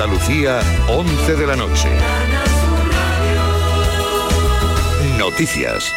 Andalucía, 11 de la noche. Noticias.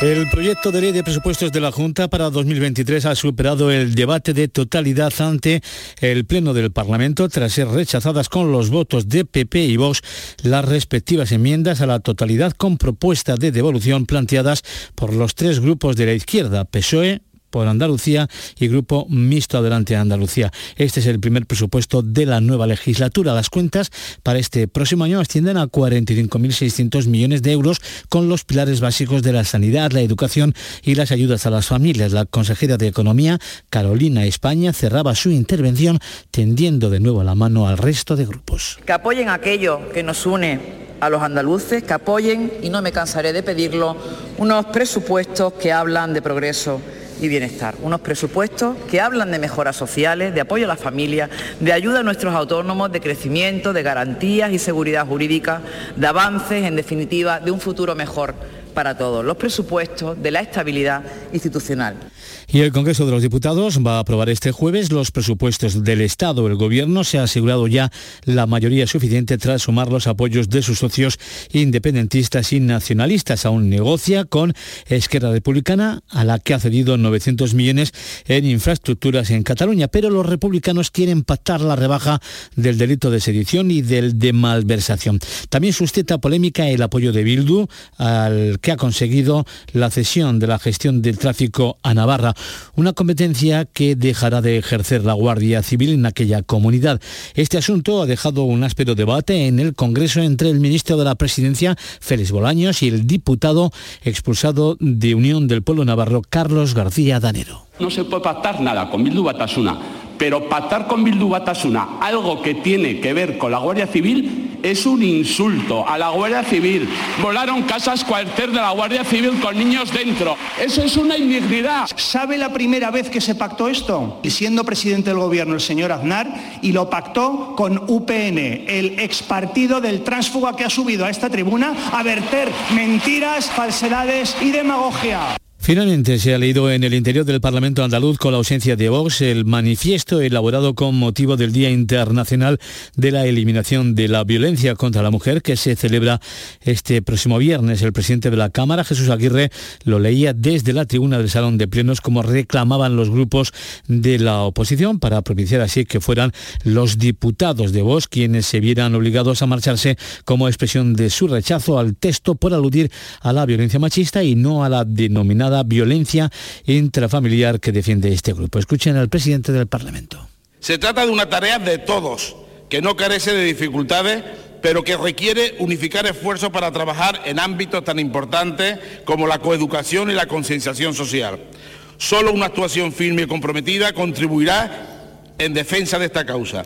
El proyecto de ley de presupuestos de la Junta para 2023 ha superado el debate de totalidad ante el Pleno del Parlamento tras ser rechazadas con los votos de PP y Vox las respectivas enmiendas a la totalidad con propuesta de devolución planteadas por los tres grupos de la izquierda, PSOE, por Andalucía y Grupo Mixto Adelante Andalucía. Este es el primer presupuesto de la nueva legislatura. Las cuentas para este próximo año ascienden a 45.600 millones de euros con los pilares básicos de la sanidad, la educación y las ayudas a las familias. La consejera de Economía, Carolina España, cerraba su intervención tendiendo de nuevo la mano al resto de grupos. Que apoyen aquello que nos une a los andaluces, que apoyen, y no me cansaré de pedirlo, unos presupuestos que hablan de progreso y bienestar. Unos presupuestos que hablan de mejoras sociales, de apoyo a la familia, de ayuda a nuestros autónomos, de crecimiento, de garantías y seguridad jurídica, de avances, en definitiva, de un futuro mejor para todos. Los presupuestos de la estabilidad institucional. Y el Congreso de los Diputados va a aprobar este jueves los presupuestos del Estado. El Gobierno se ha asegurado ya la mayoría suficiente tras sumar los apoyos de sus socios independentistas y nacionalistas. Aún negocia con Esquerra Republicana, a la que ha cedido 900 millones en infraestructuras en Cataluña. Pero los republicanos quieren pactar la rebaja del delito de sedición y del de malversación. También suscita polémica el apoyo de Bildu, al que ha conseguido la cesión de la gestión del tráfico a Navarra una competencia que dejará de ejercer la Guardia Civil en aquella comunidad. Este asunto ha dejado un áspero debate en el Congreso entre el ministro de la Presidencia, Félix Bolaños, y el diputado expulsado de Unión del Pueblo Navarro, Carlos García Danero. No se puede pactar nada con Bildu Batasuna, pero pactar con Bildu Batasuna algo que tiene que ver con la Guardia Civil es un insulto a la Guardia Civil. Volaron casas cuartel de la Guardia Civil con niños dentro. Eso es una indignidad. ¿Sabe la primera vez que se pactó esto? Siendo presidente del gobierno el señor Aznar y lo pactó con UPN, el ex partido del tránsfuga que ha subido a esta tribuna a verter mentiras, falsedades y demagogia. Finalmente se ha leído en el interior del Parlamento andaluz con la ausencia de Vox el manifiesto elaborado con motivo del Día Internacional de la Eliminación de la Violencia contra la Mujer que se celebra este próximo viernes. El presidente de la Cámara, Jesús Aguirre, lo leía desde la tribuna del Salón de Plenos como reclamaban los grupos de la oposición para propiciar así que fueran los diputados de Vox quienes se vieran obligados a marcharse como expresión de su rechazo al texto por aludir a la violencia machista y no a la denominada violencia intrafamiliar que defiende este grupo. Escuchen al presidente del Parlamento. Se trata de una tarea de todos, que no carece de dificultades, pero que requiere unificar esfuerzos para trabajar en ámbitos tan importantes como la coeducación y la concienciación social. Solo una actuación firme y comprometida contribuirá en defensa de esta causa.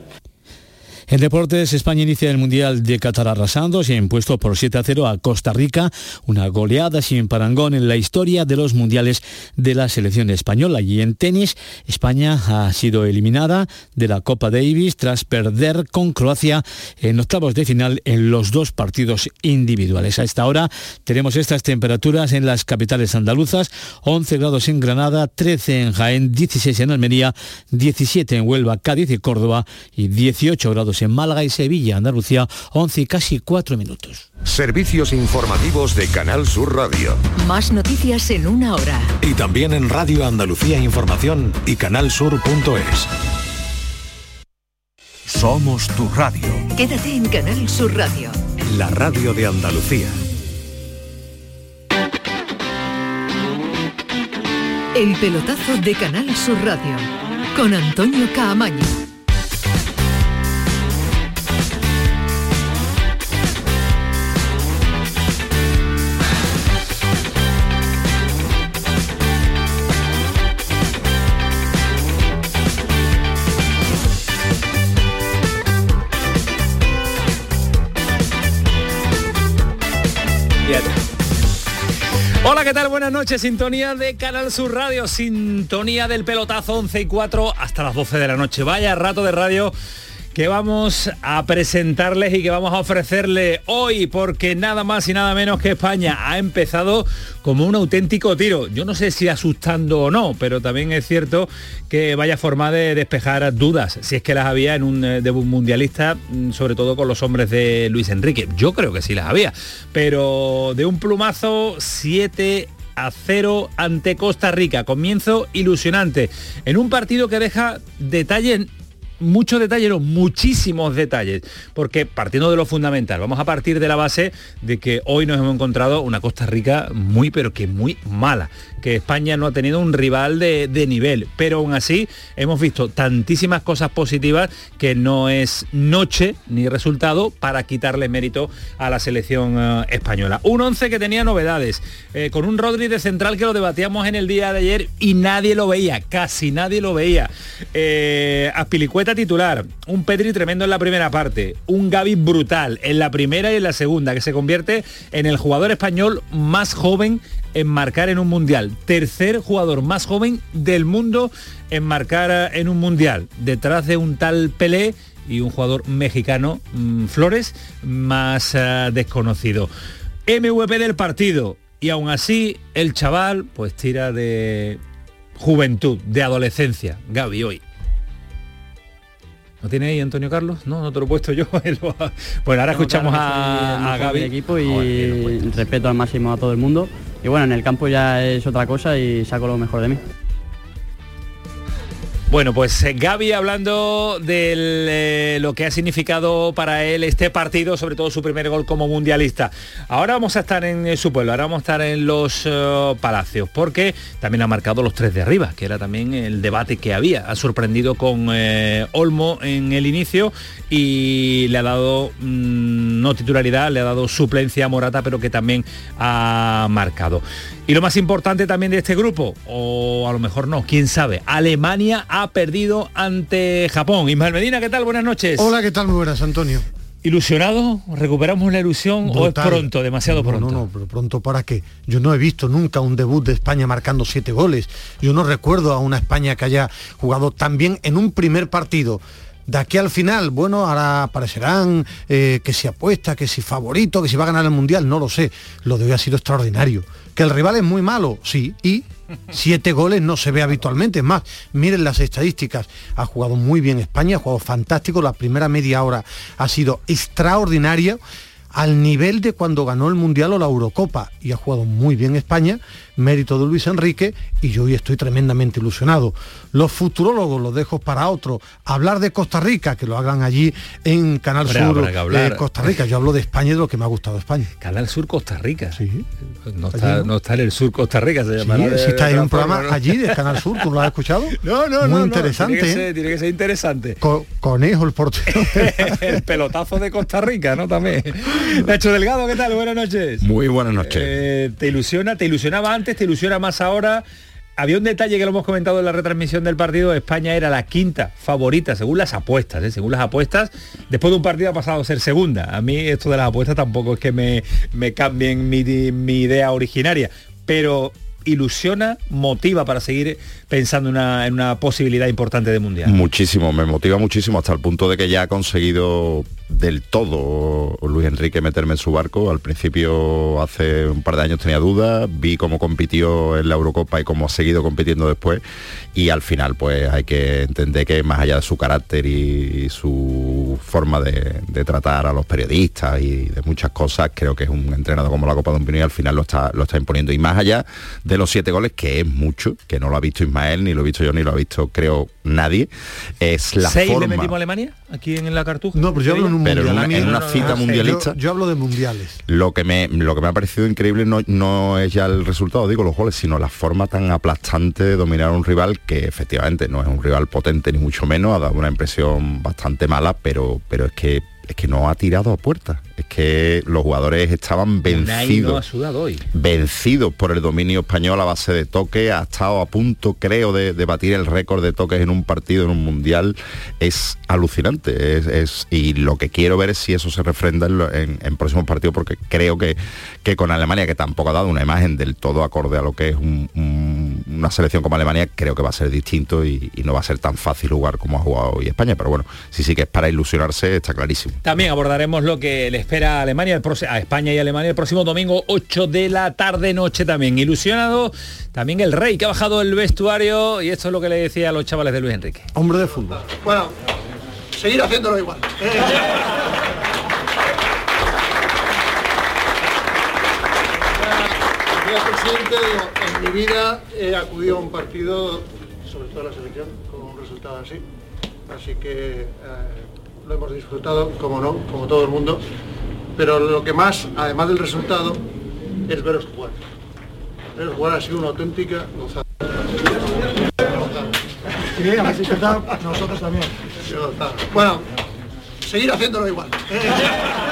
En deportes, España inicia el Mundial de Qatar arrasando, se ha impuesto por 7 a 0 a Costa Rica, una goleada sin parangón en la historia de los mundiales de la selección española. Y en tenis, España ha sido eliminada de la Copa Davis tras perder con Croacia en octavos de final en los dos partidos individuales. A esta hora tenemos estas temperaturas en las capitales andaluzas, 11 grados en Granada, 13 en Jaén, 16 en Almería, 17 en Huelva, Cádiz y Córdoba y 18 grados en Málaga y Sevilla, Andalucía, 11 y casi 4 minutos. Servicios informativos de Canal Sur Radio. Más noticias en una hora. Y también en Radio Andalucía Información y canalsur.es. Somos tu radio. Quédate en Canal Sur Radio. La radio de Andalucía. El pelotazo de Canal Sur Radio con Antonio Caamaño. Hola, ¿qué tal? Buenas noches. Sintonía de Canal Sur Radio, sintonía del pelotazo 11 y 4 hasta las 12 de la noche. Vaya rato de radio que vamos a presentarles y que vamos a ofrecerle hoy, porque nada más y nada menos que España ha empezado como un auténtico tiro. Yo no sé si asustando o no, pero también es cierto que vaya forma de despejar dudas, si es que las había en un eh, debut mundialista, mm, sobre todo con los hombres de Luis Enrique. Yo creo que sí las había, pero de un plumazo 7 a 0 ante Costa Rica. Comienzo ilusionante en un partido que deja detalles muchos detalles, muchísimos detalles, porque partiendo de lo fundamental, vamos a partir de la base de que hoy nos hemos encontrado una Costa Rica muy, pero que muy mala, que España no ha tenido un rival de, nivel, pero aún así hemos visto tantísimas cosas positivas que no es noche ni resultado para quitarle mérito a la selección eh, española. Un 11 que tenía novedades, eh, con un Rodri de central que lo debatíamos en el día de ayer y nadie lo veía, casi nadie lo veía. Eh, titular, un Pedri tremendo en la primera parte, un Gaby brutal en la primera y en la segunda, que se convierte en el jugador español más joven en marcar en un mundial. Tercer jugador más joven del mundo en marcar eh, en un mundial, detrás de un tal Pelé y un jugador mexicano, mm, Flores, más eh, desconocido. MVP del partido. Y aún así, el chaval pues tira de juventud, de adolescencia. Gaby hoy. ¿No tiene ahí Antonio Carlos? No, no te lo he puesto yo. bueno, ahora escuchamos a, a Gaby. equipo y respeto al máximo a todo el mundo. Y bueno, en el campo ya es otra cosa y saco lo mejor de mí. Bueno, pues eh, Gaby hablando de eh, lo que ha significado para él este partido, sobre todo su primer gol como mundialista. Ahora vamos a estar en eh, su pueblo, ahora vamos a estar en los Palacios, porque también ha marcado los tres de arriba, que era también el debate que había. Ha sorprendido con Olmo en el inicio y le ha dado mm, no titularidad, le ha dado suplencia a Morata, pero que también ha marcado. Y lo más importante también de este grupo, o a lo mejor no, quién sabe, Alemania ha perdido ante Japón. Ismael Medina, ¿qué tal? Buenas noches. Hola, ¿qué tal? Muy buenas, Antonio. ¿Ilusionado? ¿Recuperamos la ilusión o es pronto, demasiado pronto? No, no, pero pronto para qué. Yo no he visto nunca un debut de España marcando siete goles. Yo no recuerdo a una España que haya jugado tan bien en un primer partido. De aquí al final, bueno, ahora aparecerán eh, que si apuesta, que si favorito, que si va a ganar el Mundial, no lo sé. Lo de hoy ha sido extraordinario ¿Que el rival es muy malo? Sí. ¿Y? Siete goles no se ve habitualmente. Es más, miren las estadísticas. Ha jugado muy bien España, ha jugado fantástico. La primera media hora ha sido extraordinaria al nivel de cuando ganó el Mundial o la Eurocopa. Y ha jugado muy bien España mérito de Luis Enrique y yo hoy estoy tremendamente ilusionado. Los futurólogos los dejo para otro. Hablar de Costa Rica, que lo hagan allí en Canal Sur de Costa Rica. Yo hablo de España y de lo que me ha gustado España. Canal Sur Costa Rica. Sí. No está, en el Sur Costa Rica, se llama. Sí, si está en un programa allí de Canal Sur, ¿tú lo has escuchado? No, no, Muy interesante. ¿eh? Tiene, que ser, interesante. conejo el portero. el pelotazo de Costa Rica, ¿no? También. Nacho Delgado, ¿qué tal? Buenas noches. Muy buenas noches. Eh, ¿Te ilusiona? ¿Te ilusionaba antes? te ilusiona más ahora. Había un detalle que lo hemos comentado en la retransmisión del partido, España era la quinta favorita, según las apuestas, ¿eh? según las apuestas, después de un partido ha pasado a ser segunda. A mí esto de las apuestas tampoco es que me, me cambien mi, mi idea originaria, pero ilusiona, motiva para seguir pensando en una posibilidad importante de mundial? Muchísimo, me motiva muchísimo hasta el punto de que ya ha conseguido del todo Luis Enrique meterme en su barco. Al principio, hace un par de años tenía dudas, vi cómo compitió en la Eurocopa y cómo ha seguido compitiendo después y al final pues hay que entender que más allá de su carácter y, su forma de, tratar a los periodistas y de muchas cosas, creo que es un entrenador como la Copa de un Pino y al final lo está, lo está imponiendo. Y más allá de los siete goles, que es mucho, que no lo ha visto Ismael, ni lo he visto yo, ni lo ha visto creo nadie, es la ¿Seis forma... le metimos a Alemania aquí en la Cartuja? No, pero yo hablo un pero mundial. En una, cita mundialista. Yo, hablo de mundiales. Lo que me, lo que me ha parecido increíble no, no es ya el resultado, digo los goles, sino la forma tan aplastante de dominar a un rival que efectivamente no es un rival potente ni mucho menos, ha dado una impresión bastante mala, pero, pero es que es que no ha tirado a puerta. Es que los jugadores estaban vencidos. hoy. Vencidos por el dominio español a base de toque. Ha estado a punto, creo, de, batir el récord de toques en un partido, en un mundial. Es alucinante. Es, y lo que quiero ver es si eso se refrenda en, en, próximos partidos, porque creo que, que con Alemania, que tampoco ha dado una imagen del todo acorde a lo que es una selección como Alemania, creo que va a ser distinto y, y no va a ser tan fácil jugar como ha jugado hoy España. Pero bueno, sí, sí que es para ilusionarse, está clarísimo. También abordaremos lo que le espera a Alemania, a España y Alemania el próximo domingo 8 de la tarde noche también. Ilusionado también el rey que ha bajado el vestuario y esto es lo que le decía a los chavales de Luis Enrique. Hombre de fútbol. Bueno, seguir haciéndolo igual. Señor presidente, en mi vida he acudido a un partido, sobre todo a la selección, con un resultado así. Así que eh, lo hemos disfrutado, como no, como todo el mundo, pero lo que más, además del resultado, es veros jugar. Veros jugar ha sido una auténtica gozada. Sí, a nosotros también. Bueno, seguir haciéndolo igual.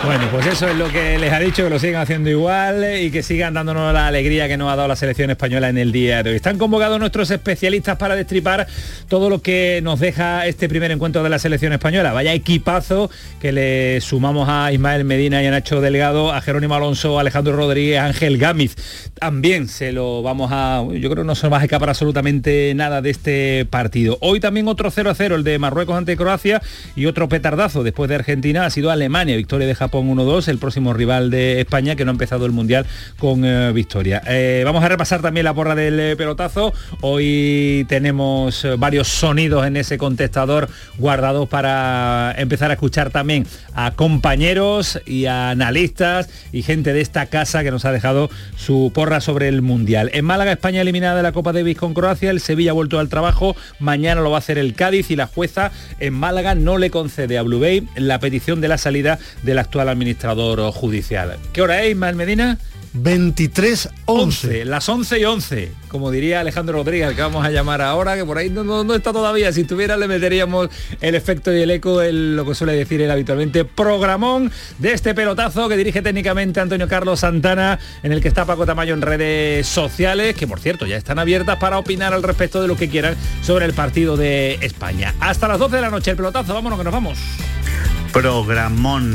Bueno, pues eso es lo que les ha dicho, que lo sigan haciendo igual y que sigan dándonos la alegría que nos ha dado la selección española en el día de hoy. Están convocados nuestros especialistas para destripar todo lo que nos deja este primer encuentro de la selección española. Vaya equipazo que le sumamos a Ismael Medina y a Nacho Delgado, a Jerónimo Alonso, Alejandro Rodríguez, Ángel Gámiz. También se lo vamos a... Yo creo que no se nos va a escapar absolutamente nada de este partido. Hoy también otro 0 a 0, el de Marruecos ante Croacia y otro petardazo después de Argentina ha sido Alemania, victoria de Japón 1-2, el próximo rival de España que no ha empezado el Mundial con eh, victoria. Eh, vamos a repasar también la porra del eh, pelotazo. Hoy tenemos varios sonidos en ese contestador guardados para empezar a escuchar también a compañeros y a analistas y gente de esta casa que nos ha dejado su porra sobre el Mundial. En Málaga, España eliminada de la Copa Davis con Croacia, el Sevilla ha vuelto al trabajo, mañana lo va a hacer el Cádiz y la jueza en Málaga no le concede a Blue Bay la petición de la salida del actual administrador judicial. ¿Qué hora es, Ismael Medina? 23 11. Las 11 y 11, como diría Alejandro Rodríguez, que vamos a llamar ahora, que por ahí no, está todavía. Si estuviera le meteríamos el efecto y el eco, el, lo que suele decir él habitualmente. Programón de este pelotazo que dirige técnicamente Antonio Carlos Santana, en el que está Paco Tamayo en redes sociales, que por cierto ya están abiertas para opinar al respecto de lo que quieran sobre el partido de España. Hasta las 12 de la noche el pelotazo, vámonos que nos vamos. Programón.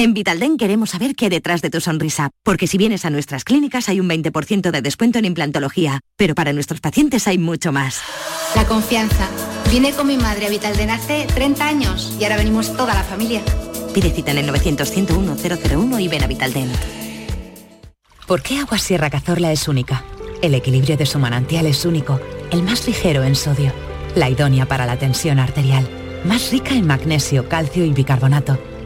En Vitalden queremos saber qué hay detrás de tu sonrisa, porque si vienes a nuestras clínicas hay un 20% de descuento en implantología, pero para nuestros pacientes hay mucho más. La confianza. Vine con mi madre a Vitalden hace 30 años y ahora venimos toda la familia. Pide cita en el 900-101-001 y ven a Vitalden. ¿Por qué Agua Sierra Cazorla es única? El equilibrio de su manantial es único, el más ligero en sodio, la idónea para la tensión arterial, más rica en magnesio, calcio y bicarbonato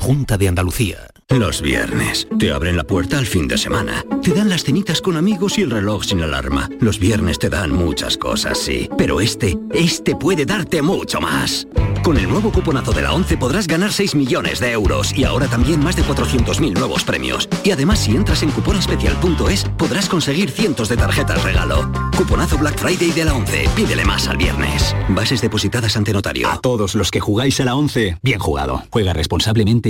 Junta de Andalucía. Los viernes. Te abren la puerta al fin de semana. Te dan las cenitas con amigos y el reloj sin alarma. Los viernes te dan muchas cosas, sí. Pero este, este puede darte mucho más. Con el nuevo cuponazo de la 11 podrás ganar 6 millones de euros y ahora también más de 400.000 nuevos premios. Y además si entras en cuponespecial.es podrás conseguir cientos de tarjetas regalo. Cuponazo Black Friday de la 11. Pídele más al viernes. Bases depositadas ante notario. A todos los que jugáis a la 11, bien jugado. Juega responsablemente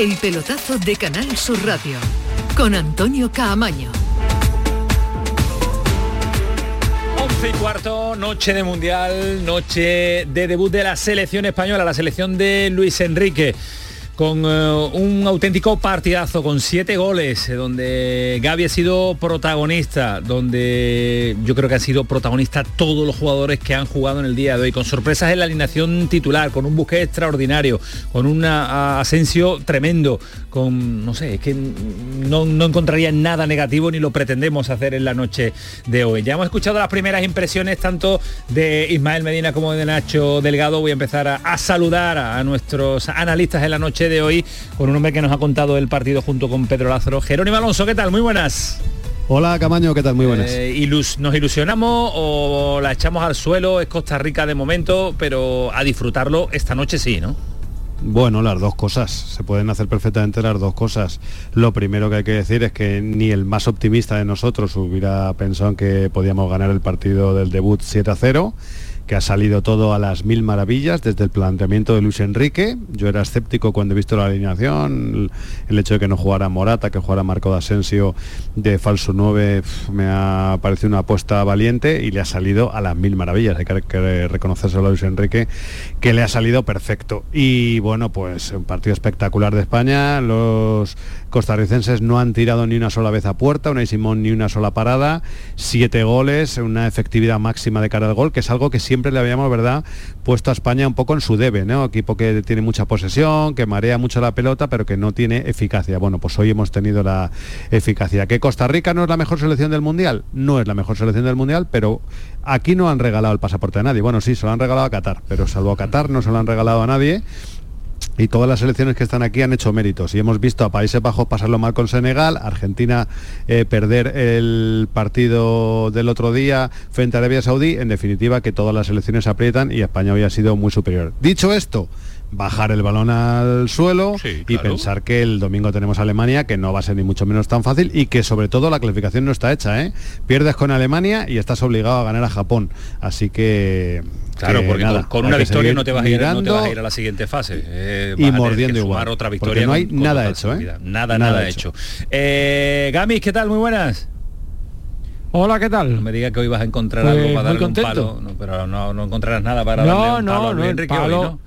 El pelotazo de Canal Sur Radio con Antonio Caamaño. 11 y cuarto, noche de Mundial, noche de debut de la selección española, la selección de Luis Enrique con eh, un auténtico partidazo, con siete goles, eh, donde Gaby ha sido protagonista, donde yo creo que han sido protagonistas todos los jugadores que han jugado en el día de hoy, con sorpresas en la alineación titular, con un buque extraordinario, con un Asensio tremendo, con, no sé, es que no, no encontraría nada negativo ni lo pretendemos hacer en la noche de hoy. Ya hemos escuchado las primeras impresiones tanto de Ismael Medina como de Nacho Delgado. Voy a empezar a, a saludar a nuestros analistas en la noche de hoy con un hombre que nos ha contado el partido junto con Pedro Lázaro. Jerónimo Alonso, ¿qué tal? Muy buenas. Hola Camaño, ¿qué tal? Muy buenas. Eh, ilus- ¿Nos ilusionamos o la echamos al suelo? Es Costa Rica de momento, pero a disfrutarlo esta noche sí, ¿no? Bueno, las dos cosas, se pueden hacer perfectamente las dos cosas. Lo primero que hay que decir es que ni el más optimista de nosotros hubiera pensado en que podíamos ganar el partido del debut 7 a 0 que ha salido todo a las mil maravillas desde el planteamiento de Luis Enrique. Yo era escéptico cuando he visto la alineación, el hecho de que no jugara Morata, que jugara Marco de Asensio de falso 9, pf, me ha parecido una apuesta valiente y le ha salido a las mil maravillas. Hay que, reconocérselo a Luis Enrique, que le ha salido perfecto. Y bueno, pues un partido espectacular de España. Los costarricenses no han tirado ni una sola vez a puerta, Unai Simón ni una sola parada, siete goles, una efectividad máxima de cara al gol, que es algo que siempre le habíamos, ¿verdad?, puesto a España un poco en su debe, ¿no? Equipo que tiene mucha posesión, que marea mucho la pelota, pero que no tiene eficacia. Bueno, pues hoy hemos tenido la eficacia. ¿Que Costa Rica no es la mejor selección del Mundial? No es la mejor selección del Mundial, pero aquí no han regalado el pasaporte a nadie. Bueno, sí, se lo han regalado a Qatar, pero salvo a Qatar no se lo han regalado a nadie y todas las selecciones que están aquí han hecho méritos y hemos visto a Países Bajos pasarlo mal con Senegal, Argentina eh, perder el partido del otro día frente a Arabia Saudí, en definitiva que todas las selecciones aprietan y España hoy ha sido muy superior. Dicho esto, bajar el balón al suelo y pensar que el domingo tenemos a Alemania, que no va a ser ni mucho menos tan fácil y que sobre todo la clasificación no está hecha. ¿eh? Pierdes con Alemania y estás obligado a ganar a Japón. Así que... Claro, que porque nada, con, una victoria no te, vas a ir, no te mirando vas a ir a la siguiente fase. Eh, y mordiendo igual, otra porque victoria no hay con- nada hecho, ¿eh? Nada, Nada nada, hecho. hecho. Eh, Gamis, ¿qué tal? Muy buenas. Hola, ¿qué tal? No me diga que hoy vas a encontrar Pues, algo para darle un palo, no, pero no, no encontrarás nada para darle No, un palo a no, Luis Enrique palo- hoy, ¿no?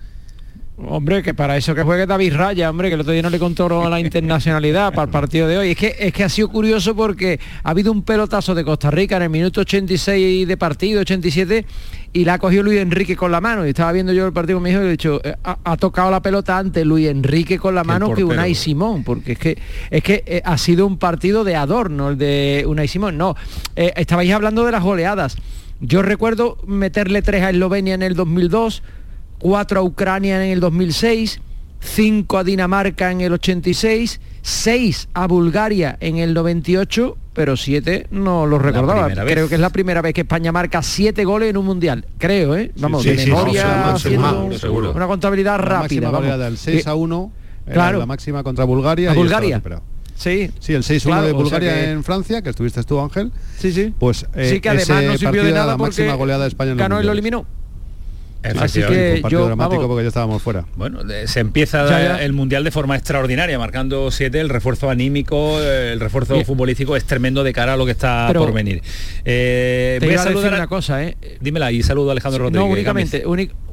Hombre, que para eso que juegue David Raya, hombre, que el otro día no le contó la internacionalidad para el partido de hoy. Es que, es que ha sido curioso porque ha habido un pelotazo de Costa Rica en el minuto 86 de partido, 87, y la ha cogido Luis Enrique con la mano. Y estaba viendo yo el partido con mi hijo y he dicho, eh, ha, ha tocado la pelota antes Luis Enrique con la mano que. Unai Simón, porque es que es que eh, ha sido un partido de adorno el de Unai Simón. No, eh, estabais hablando de las goleadas. Yo recuerdo meterle tres a Eslovenia en el 2002, cuatro a Ucrania en el 2006, cinco a Dinamarca en el 86, seis a Bulgaria en el 98, pero siete no lo recordaba. Creo que es la primera vez que España marca siete goles en un mundial. Creo, ¿eh? Vamos, sí, de sí, memoria, no, seguro, seguro, seguro. una contabilidad La rápida. máxima vamos. goleada, el 6 Eh, a 1, era claro. la máxima contra Bulgaria. A Bulgaria. Sí. Sí, el 6-1 Claro, de o sea Bulgaria que- en Francia, que estuviste tú, Ángel. Sí, sí. Pues eh, sí, que además ese no sirvió de nada la porque máxima goleada de España en ganó y lo eliminó. Así que un yo, dramático vamos, porque ya estábamos fuera. Bueno, se empieza Ya, ya. el Mundial de forma extraordinaria, marcando siete, el refuerzo anímico, el refuerzo Bien. futbolístico es tremendo de cara a lo que está Pero por venir. Eh, te voy a iba a decir saludar a- una cosa, ¿eh? Dímela y saludo a Alejandro Rodríguez. No, únicamente,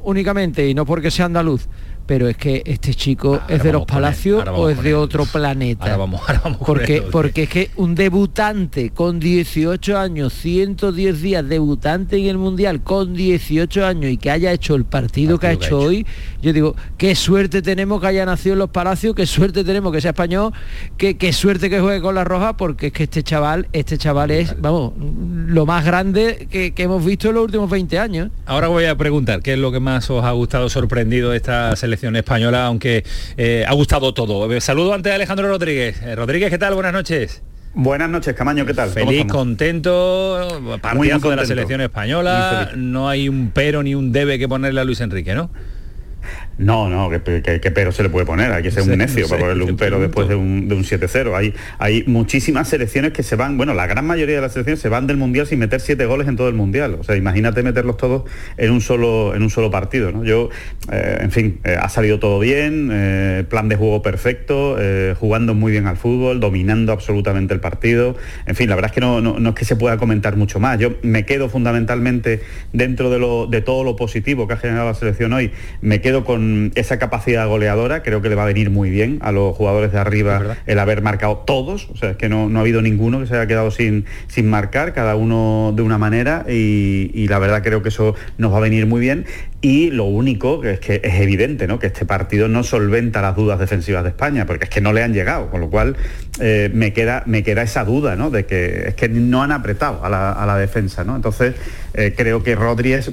únicamente, y no porque sea andaluz, pero es que este chico es de los él, palacios o es de otro planeta. Ahora vamos, ahora vamos porque, él, porque es que un debutante con 18 años, 110 días, debutante en el Mundial con 18 años y que haya hecho el partido, que ha hecho hoy, yo digo, qué suerte tenemos que haya nacido en los palacios, qué suerte tenemos que sea español, qué, qué suerte que juegue con la roja, porque es que este chaval, este chaval es, vamos, lo más grande que, que hemos visto en los últimos 20 años. Ahora voy a preguntar qué es lo que más os ha gustado, sorprendido de esta selección española, aunque eh, ha gustado todo. Saludo antes a Alejandro Rodríguez. Eh, Rodríguez, ¿qué tal? Buenas noches. Buenas noches, Camaño, ¿qué tal? ¿Cómo Feliz, contento, Muy partidazo de la selección española. No hay un pero ni un debe que ponerle a Luis Enrique, ¿no? No, no, que pero se le puede poner, hay que ser Sí, un necio no sé, para ponerle un pero después de un, de un 7-0. Hay, hay muchísimas selecciones que se van, bueno, la gran mayoría de las selecciones se van del Mundial sin meter siete goles en todo el Mundial. O sea, imagínate meterlos todos en un solo, en un solo partido. ¿no? Yo, eh, en fin, eh, ha salido todo bien, eh, plan de juego perfecto, jugando muy bien al fútbol, dominando absolutamente el partido. En fin, la verdad es que no, no- no es que se pueda comentar mucho más. Yo me quedo fundamentalmente dentro de, lo, de todo lo positivo que ha generado la selección hoy, me quedo con esa capacidad goleadora, creo que le va a venir muy bien a los jugadores de arriba el haber marcado todos, o sea, es que no, no ha habido ninguno que se haya quedado sin, sin marcar, cada uno de una manera y, y la verdad creo que eso nos va a venir muy bien y lo único que es que es evidente, ¿no? que este partido no solventa las dudas defensivas de España, porque es que no le han llegado, con lo cual eh, me, queda, me queda esa duda, ¿no? de que es que no han apretado a la, a la defensa, ¿no? Entonces eh, creo que Rodri es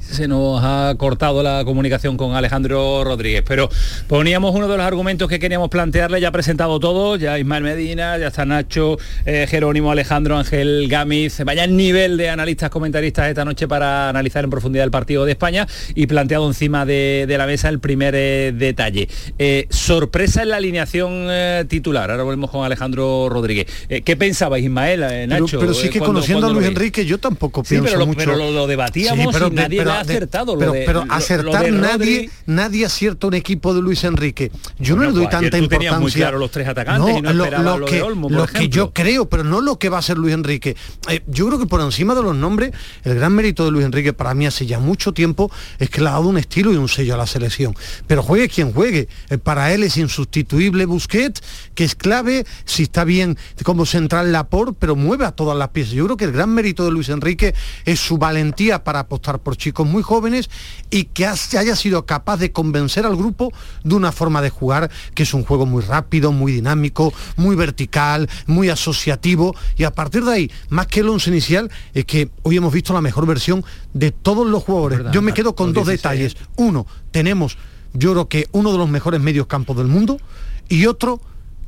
se nos ha cortado la comunicación con Alejandro Rodríguez, pero poníamos uno de los argumentos que queríamos plantearle, ya ha presentado todo, ya Ismael Medina, ya está Nacho, eh, Jerónimo Alejandro, Ángel Gámez, vaya nivel de analistas comentaristas esta noche para analizar en profundidad el partido de España y planteado encima de, de la mesa el primer eh, detalle. Eh, sorpresa en la alineación titular, ahora volvemos con Alejandro Rodríguez. ¿Qué pensabais Ismael, Pero, Nacho? pero sí que cuando- conociendo a cuando Luis? Enrique yo tampoco Sí, pienso pero lo- mucho. pero lo- lo debatíamos de- nadie le ha acertado, lo Pero, de- pero lo acertar de nadie, nadie acierta un equipo de Luis Enrique. Yo no le doy pues tanta tú tenías importancia. muy claro los tres atacantes y no lo, esperabas lo que, de Olmo, por lo que yo creo, pero no lo que va a ser Luis Enrique. Eh, yo creo que por encima de los nombres, el gran mérito de Luis Enrique para mí hace ya mucho tiempo es que le ha dado un estilo y un sello a la selección. Pero juegue quien juegue. Eh, para él es insustituible Busquets, que es clave, si está bien como central Laporte, pero mueve a todas las piezas. Yo creo que el gran mérito de Luis Enrique es su valentía para apostar por chicos muy jóvenes y que haya sido capaz de convencer al grupo de una forma de jugar que es un juego muy rápido, muy dinámico, muy vertical, muy asociativo y a partir de ahí, más que el once inicial, es que hoy hemos visto la mejor versión de todos los jugadores. Verdad, Yo me quedo con dos 16. detalles. Uno, tenemos yo creo que uno de los mejores medios campos del mundo y otro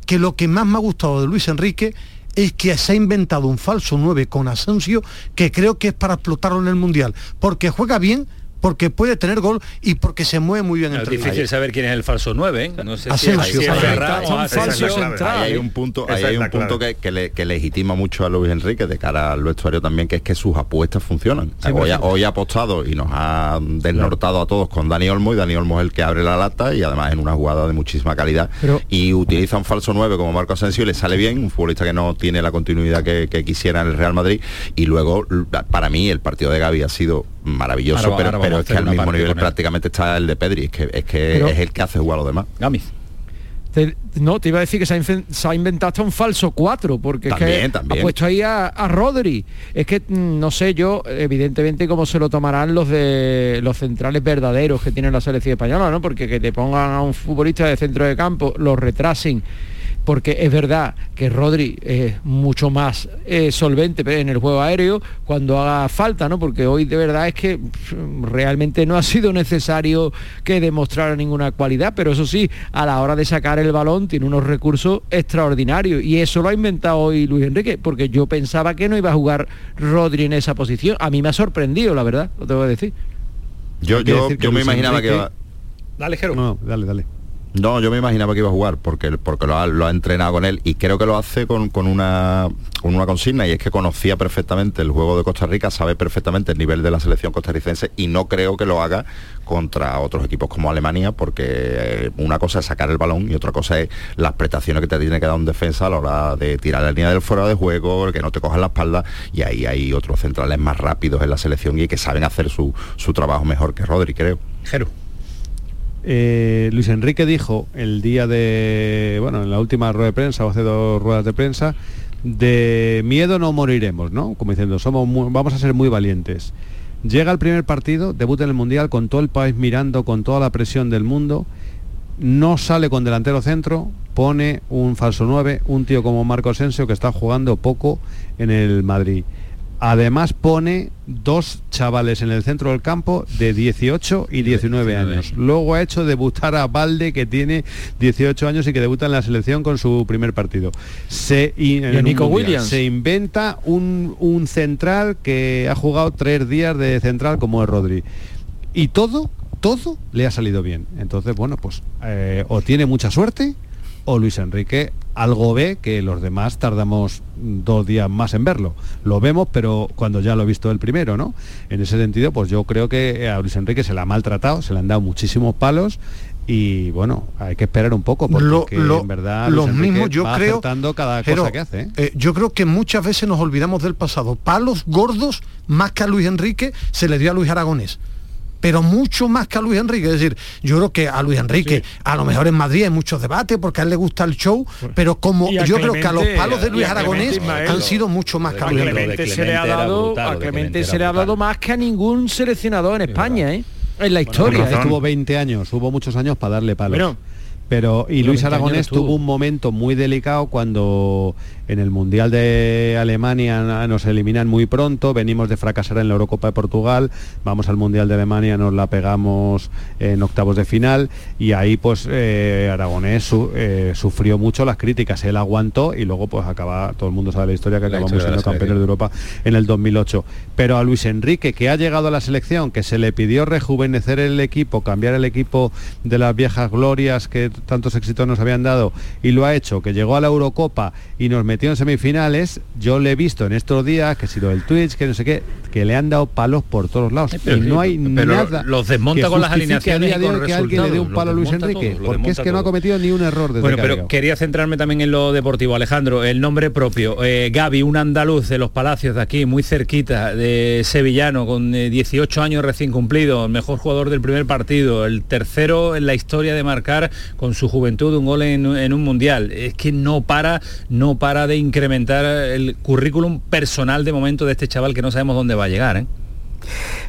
que lo que más me ha gustado de Luis Enrique es que se ha inventado un falso 9 con Asensio que creo que es para explotarlo en el Mundial, porque juega bien, porque puede tener gol y porque se mueve muy bien Es entre difícil líneas. saber quién es el falso 9, ¿eh? No sé Asensio, si es, si es para mí. Ferran o Son Asensio. falsos Ahí hay un punto, ahí hay un punto que, que le, que legitima mucho a Luis Enrique de cara al vestuario también, que es que sus apuestas funcionan. Sí, hoy, ha, perfecto. hoy ha apostado y nos ha desnortado a todos con Dani Olmo y Dani Olmo es el que abre la lata y además en una jugada de muchísima calidad Pero- y utiliza un falso 9 como Marco Asensio y le sale bien, un futbolista que no tiene la continuidad que, que quisiera en el Real Madrid y luego para mí el partido de Gaby ha sido maravilloso, Ahora pero, ahora pero es que al mismo nivel prácticamente está el de Pedri, es que, es, que Pero- es el que hace jugar a los demás. Gamis. Te- no, te iba a decir que se ha, inven- se ha inventado hasta un falso 4, porque es También, que también. ha puesto ahí a, a Rodri. Es que, mm, no sé yo, evidentemente, cómo se lo tomarán los de los centrales verdaderos que tiene la selección española, ¿no? Porque que te pongan a un futbolista de centro de campo, lo retrasen, porque es verdad que Rodri es mucho más eh, solvente en el juego aéreo cuando haga falta, ¿no? Porque hoy de verdad es que pff, realmente no ha sido necesario que demostrara ninguna cualidad, pero eso sí, a la hora de sacar el balón tiene unos recursos extraordinarios y eso lo ha inventado hoy Luis Enrique, porque yo pensaba que no iba a jugar Rodri en esa posición. A mí me ha sorprendido, la verdad, lo tengo que decir. Yo, que yo, decir que yo me imaginaba que Enrique- va- Dale, Jero. No, dale, dale. No, yo me imaginaba que iba a jugar porque, porque lo, ha, entrenado con él y creo que lo hace con, con una, una consigna y es que conocía perfectamente el juego de Costa Rica, sabe perfectamente el nivel de la selección costarricense y no creo que lo haga contra otros equipos como Alemania porque eh, una cosa es sacar el balón y otra cosa es las prestaciones que te tiene que dar un defensa a la hora de tirar la línea del fuera de juego, que no te cojan la espalda y ahí hay otros centrales más rápidos en la selección y que saben hacer su, su trabajo mejor que Rodri, creo. Jero. Eh, Luis Enrique dijo el día de, bueno, en la última rueda de prensa, o hace dos ruedas de prensa, de miedo no moriremos, ¿no? Como diciendo, somos vamos a ser muy valientes. Llega el primer partido, debuta en el Mundial con todo el país mirando, con toda la presión del mundo, no sale con delantero centro, pone un falso 9, un tío como Marco Asensio que está jugando poco en el Madrid. Además pone dos chavales en el centro del campo de 18 y 19 años. Luego ha hecho debutar a Valde que tiene 18 años y que debuta en la selección con su primer partido. Se, en Nico mundial. Williams. Se inventa un, un central que ha jugado tres días de central como es Rodri. Y todo, todo le ha salido bien. Entonces, bueno, pues eh, o tiene mucha suerte o Luis Enrique algo ve que los demás tardamos dos días más en verlo. Lo vemos, pero cuando ya lo he visto el primero, ¿no? En ese sentido, pues yo creo que a Luis Enrique se le ha maltratado, se le han dado muchísimos palos y bueno, hay que esperar un poco porque Lo- que lo- en verdad lo Luis Enrique mismo yo va creo cada pero, cosa que hace. ¿eh? eh, yo creo que muchas veces nos olvidamos del pasado palos gordos más que a Luis Enrique se le dio a Luis Aragonés pero mucho más que a Luis Enrique. Es decir, yo creo que a Luis Enrique, a lo mejor en Madrid hay muchos debates porque a él le gusta el show, pero como yo creo que a los palos de Luis Aragonés Ismael. han sido mucho más que a Luis Enrique. Clemente se le ha dado, a Clemente se le ha dado más que a ningún seleccionador en España, ¿eh? En la historia. Bueno, ¿eh? estuvo 20 años, hubo muchos años para darle palos. Bueno, pero y Luis 20 años Aragonés tuvo un momento muy delicado cuando en el Mundial de Alemania nos eliminan muy pronto, venimos de fracasar en la Eurocopa de Portugal, vamos al Mundial de Alemania, nos la pegamos en octavos de final y ahí pues eh, Aragonés su- eh, sufrió mucho las críticas, él aguantó y luego pues acaba, todo el mundo sabe la historia que La acabamos siendo campeones de Europa en el 2008. Pero a Luis Enrique, que ha llegado a la selección, que se le pidió rejuvenecer el equipo, cambiar el equipo de las viejas glorias que tantos éxitos nos habían dado, y lo ha hecho, que llegó a la Eurocopa y nos metió en semifinales, yo le he visto en estos días, que ha sido el Twitch, que no sé qué, que le han dado palos por todos lados. pero y no hay pero nada los desmonta que con las alineaciones y con que alguien le dé un palo a Luis Enrique, todo, porque es que no ha cometido ni un error desde Bueno, que pero quería centrarme también en lo deportivo. Alejandro, el nombre propio. Eh, Gaby, un andaluz de los Palacios de aquí, muy cerquita, de sevillano, con eh, 18 años recién cumplidos, el mejor jugador del primer partido, el tercero en la historia de marcar con su juventud un gol en, en un mundial. Es que no para, no para de incrementar el currículum personal de momento de este chaval que no sabemos dónde va a llegar. ¿eh?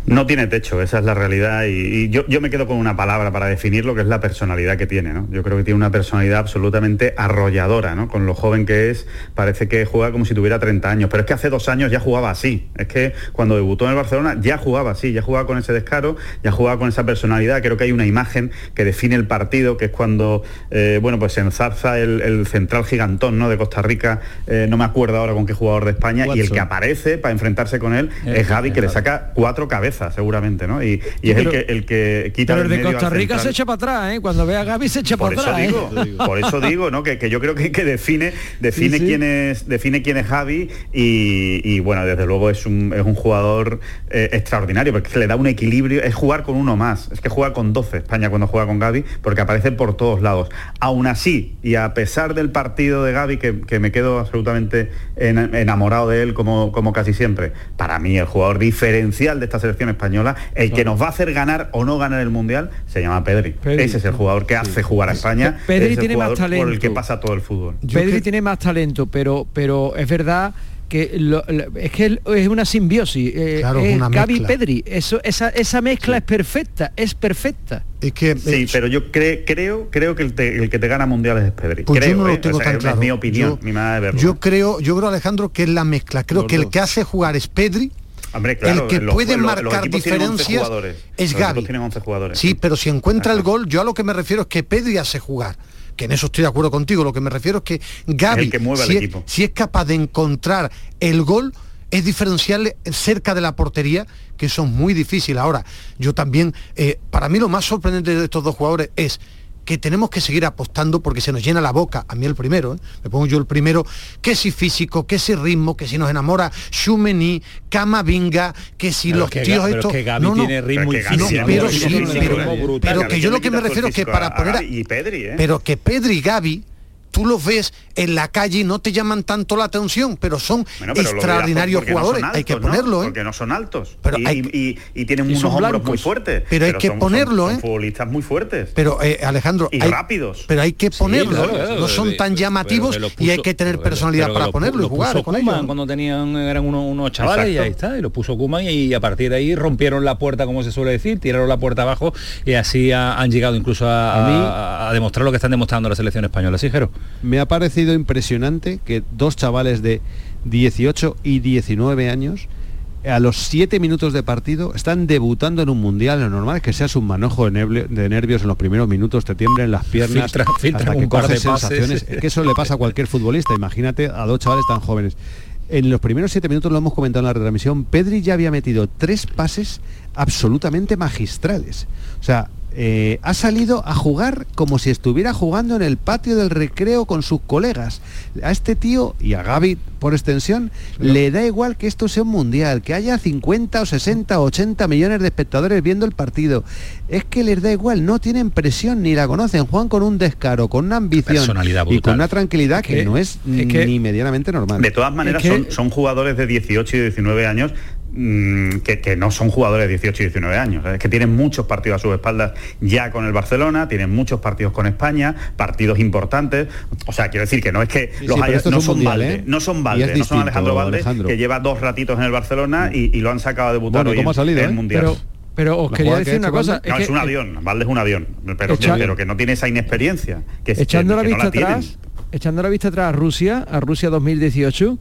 No tiene techo, esa es la realidad. Y, y yo, yo me quedo con una palabra para definir lo que es la personalidad que tiene. ¿no? Yo creo que tiene una personalidad absolutamente arrolladora. ¿no? Con lo joven que es, parece que juega como si tuviera 30 años. Pero es que hace dos años ya jugaba así. Es que cuando debutó en el Barcelona ya jugaba así, ya jugaba con ese descaro, ya jugaba con esa personalidad. Creo que hay una imagen que define el partido, que es cuando eh, bueno, pues se enzarza el, el central gigantón ¿no? de Costa Rica, eh, no me acuerdo ahora con qué jugador de España, y el que aparece para enfrentarse con él es Gaby, que le saca cuatro cabezas seguramente, ¿no? Y, y es el que, el que quita pero el de medio Costa Rica se echa para atrás, ¿eh? Cuando ve a Gaby se echa Por para eso atrás. ¿eh? digo, por eso digo, ¿no? Que, que yo creo que, que define, define Sí, sí. quién es, define quién es Javi y, y, bueno, desde luego es un, es un jugador eh, extraordinario, porque le da un equilibrio, es jugar con uno más, es que juega con 12 España cuando juega con Gaby, porque aparece por todos lados. Aún así, y a pesar del partido de Gaby, que, que me quedo absolutamente en- enamorado de él como, como casi siempre, para mí el jugador diferencial de esta selección española, el que nos va a hacer ganar o no ganar el Mundial, se llama Pedri. Pedri, Ese es el jugador que hace jugar a España. Pedri es tiene más jugador por el talento. que pasa todo el fútbol. Pedri tiene más talento, pero, pero es verdad que lo- lo- es que es una simbiosis. eh, Claro, es una Gaby mezcla. Pedri. Eso, esa, esa mezcla es perfecta, es perfecta. Es que Sí, pero yo cre- creo creo que el, te- el que te gana mundiales es Pedri. Pues creo, yo no lo ¿eh? tengo O sea, tan es claro. mi opinión, Yo- mi manera de verlo. Yo creo, yo creo Alejandro que es la mezcla. Creo Los que el que hace jugar es Pedri. Hombre, claro, el que los- puede los- marcar equipos tienen 11 diferencias es Gaby. equipos tienen 11 jugadores. Sí, pero si encuentra el gol, yo a lo que me refiero es que Pedri hace jugar. Que en eso estoy de acuerdo contigo. Lo que me refiero es que Gaby, el que mueve al si, equipo. Es, si es capaz de encontrar el gol, es diferenciarle cerca de la portería, que eso es muy difícil. Ahora, yo también, eh, para mí lo más sorprendente de estos dos jugadores es que tenemos que seguir apostando porque se nos llena la boca, a mí el primero, ¿eh? me pongo yo el primero, que si físico, que si ritmo, que si nos enamora Shumeni, Camavinga, que si Pero los que tíos pero estos... es que Gavi tiene ritmo y no, físico, pero, sí, pero- pero que yo lo que me refiero es que para poner a- y Pedri, ¿eh? pero que Pedri y Gavi tú los ves en la calle y no te llaman tanto la atención, pero son Bueno, pero lo extraordinarios no jugadores. hay que altos, ¿no? ponerlo, ¿eh? Porque no son altos. Pero y, hay- y- y tienen y unos hombros blancos. muy fuertes. Pero hay que son- ponerlo, son- ¿eh? son futbolistas muy fuertes. Pero eh, Alejandro, Y hay- rápidos. Pero hay que ponerlo, claro, ¿eh? claro, no son tan llamativos y hay que tener personalidad para ponerlo y jugar con ellos. cuando tenían eran unos, unos chavales y ahí está y lo puso Kuman y a partir de ahí rompieron la puerta como se suele decir tiraron la puerta abajo y así ha- han llegado incluso a, a- a demostrar lo que están demostrando la selección española sí Jero Me ha parecido impresionante que dos chavales de 18 y 19 años a los 7 minutos de partido están debutando en un mundial. Lo normal es que seas un manojo de, nervios en los primeros minutos, te tiemblen las piernas, Filtra- filtran hasta que un par de coges pases. sensaciones. Es que eso le pasa a cualquier futbolista. Imagínate a dos chavales tan jóvenes. En los primeros 7 minutos lo hemos comentado en la retransmisión, Pedri ya había metido tres pases absolutamente magistrales. O sea, eh, ha salido a jugar como si estuviera jugando en el patio del recreo con sus colegas. A este tío y a Gaby por extensión le da igual que esto sea un mundial, que haya 50 o 60 o 80 millones de espectadores viendo el partido. Es que les da igual, no tienen presión ni la conocen, juegan con un descaro, con una ambición y con una tranquilidad que, que- no es, es que- ni medianamente normal. De todas maneras, son, son jugadores de 18 y 19 años que, que no son jugadores de 18 y 19 años. Es que tienen muchos partidos a sus espaldas ya con el Barcelona, tienen muchos partidos con España, partidos importantes. O sea, quiero decir que no es que Sí, los sí, pero haya- esto es no son mundial, Valde, ¿eh? no son es Valde, no son distinto, Alejandro Valde, Alejandro. que lleva dos ratitos en el Barcelona y, y lo han sacado a debutar Bueno, ¿y hoy en- salido, en el eh? Mundial. Pero, pero os quería que decir una cosa. Valde- no, es, un avión, Valde es un avión, pero, Echa- pero que no tiene esa inexperiencia. Que, que- echando la no vista atrás, echando la vista atrás a Rusia, a Rusia 2018,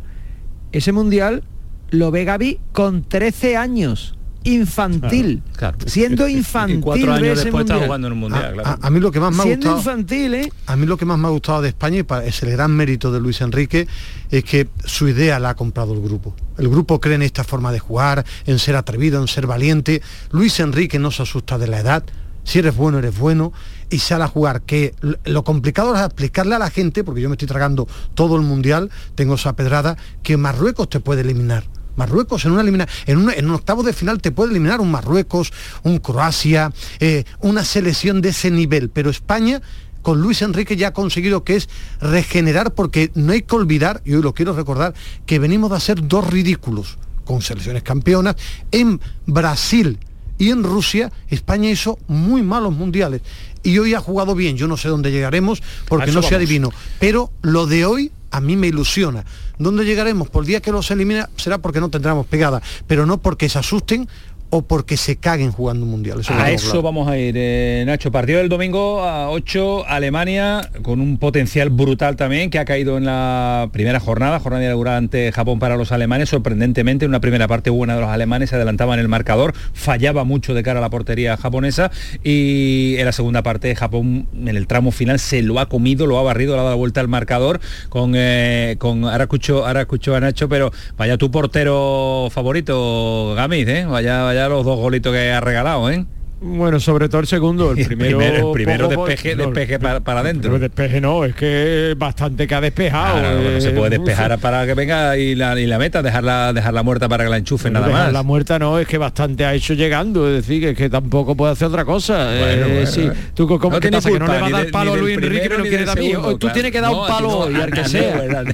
ese mundial lo ve Gaby con 13 años, infantil, Claro. siendo y infantil. cuatro años después está jugando en un mundial A- claro. a, a mí lo que más me ha Siendo gustado infantil, ¿eh? a mí lo que más me ha gustado de España y pa- es el gran mérito de Luis Enrique es que su idea la ha comprado el grupo. El grupo cree en esta forma de jugar, en ser atrevido, en ser valiente. Luis Enrique no se asusta de la edad. Si eres bueno, eres bueno y sale a jugar. Que lo complicado es explicarle a la gente, porque yo me estoy tragando todo el mundial, tengo esa pedrada, que Marruecos te puede eliminar. Marruecos en una elimina en un, en un octavo de final te puede eliminar un Marruecos, un Croacia, eh, una selección de ese nivel. Pero España con Luis Enrique ya ha conseguido que es regenerar porque no hay que olvidar, y hoy lo quiero recordar, que venimos de hacer dos ridículos con selecciones campeonas. En Brasil y en Rusia, España hizo muy malos mundiales. Y hoy ha jugado bien. Yo no sé dónde llegaremos porque no se adivino. Pero lo de hoy a mí me ilusiona. ¿Dónde llegaremos? Por día que los elimina será porque no tendremos pegada, pero no porque se asusten o porque se caguen jugando un mundial. Eso a eso claro. vamos a ir, eh, Nacho. Partido del domingo a 8, Alemania, con un potencial brutal también, que ha caído en la primera jornada, jornada inaugural ante Japón para los alemanes. Sorprendentemente, en una primera parte buena de los alemanes, se adelantaba en el marcador, fallaba mucho de cara a la portería japonesa y en la segunda parte Japón, en el tramo final, se lo ha comido, lo ha barrido, le ha dado la vuelta al marcador con, eh, con ahora escucho, ahora escucho a Nacho, pero vaya tu portero favorito, Gamiz, ¿eh? Vaya, vaya los dos golitos que ha regalado, ¿eh? Bueno, sobre todo el segundo, el El primero, el primero poco- despeje- no, despeje para- para adentro. Despeje no, es que bastante que ha despejado. Claro, no se eh, puede despejar uf, para que venga y la, y la meta, dejarla, dejarla muerta para que la enchufen nada más. La muerta no, es que bastante ha hecho llegando, es decir, que, es que tampoco puede hacer otra cosa. Bueno, eh, bueno, sí. bueno. ¿Tú cómo No qué pasa? que no le va a dar palo a Luis Enrique no quiere dar segundo, Tú claro. tienes que dar un palo hoy, al que sea.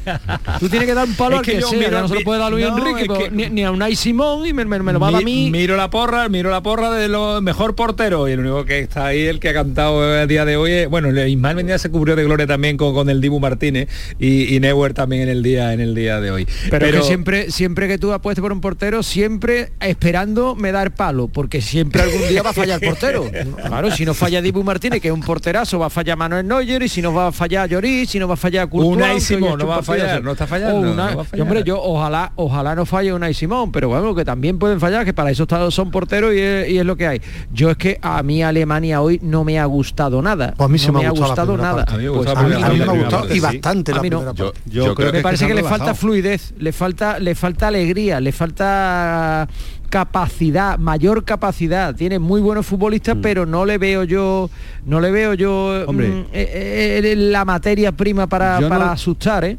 Tú tienes que dar un palo al que sea, no se lo puede dar a Luis Enrique, es pero que- ni, a Unai Simón y me, lo va a dar a mí. Miro la porra, miro la porra de lo mejor portero y el único que está ahí, el que ha cantado a día de hoy, es- bueno, el Ismael Medina se cubrió de gloria también con, con el Dibu Martínez y, y Neuer también en el día en el día de hoy. Pero, que siempre, siempre que tú apuestes por un portero, siempre esperando me dar palo, porque siempre algún día va a fallar el portero. Claro, si no falla Dibu Martínez, que es un porterazo, va a fallar Manuel Neuer, y si no va a fallar Lloris, si no va a fallar Courtois, que hoy Simón no va a fallar, no está fallando, O no Unai- va a fallar. Hombre, yo ojalá, ojalá no falle Unai Simón, pero bueno, que también pueden fallar, que para eso son porteros y es, y es lo que hay. Yo yo es que a mí Alemania hoy no me ha gustado nada. Pues a mí no me ha me ha gustado nada. A mí me Pues a mí me ha gustado parte, sí. bastante la A mí no. primera Yo- creo que parece que, que le se falta fluidez, le falta, le falta alegría, le falta capacidad, mayor capacidad. Tiene muy buenos futbolistas, pero no le veo yo, no le veo yo Hombre. mm, eh, eh, la materia prima para, Yo no- para asustar, ¿eh?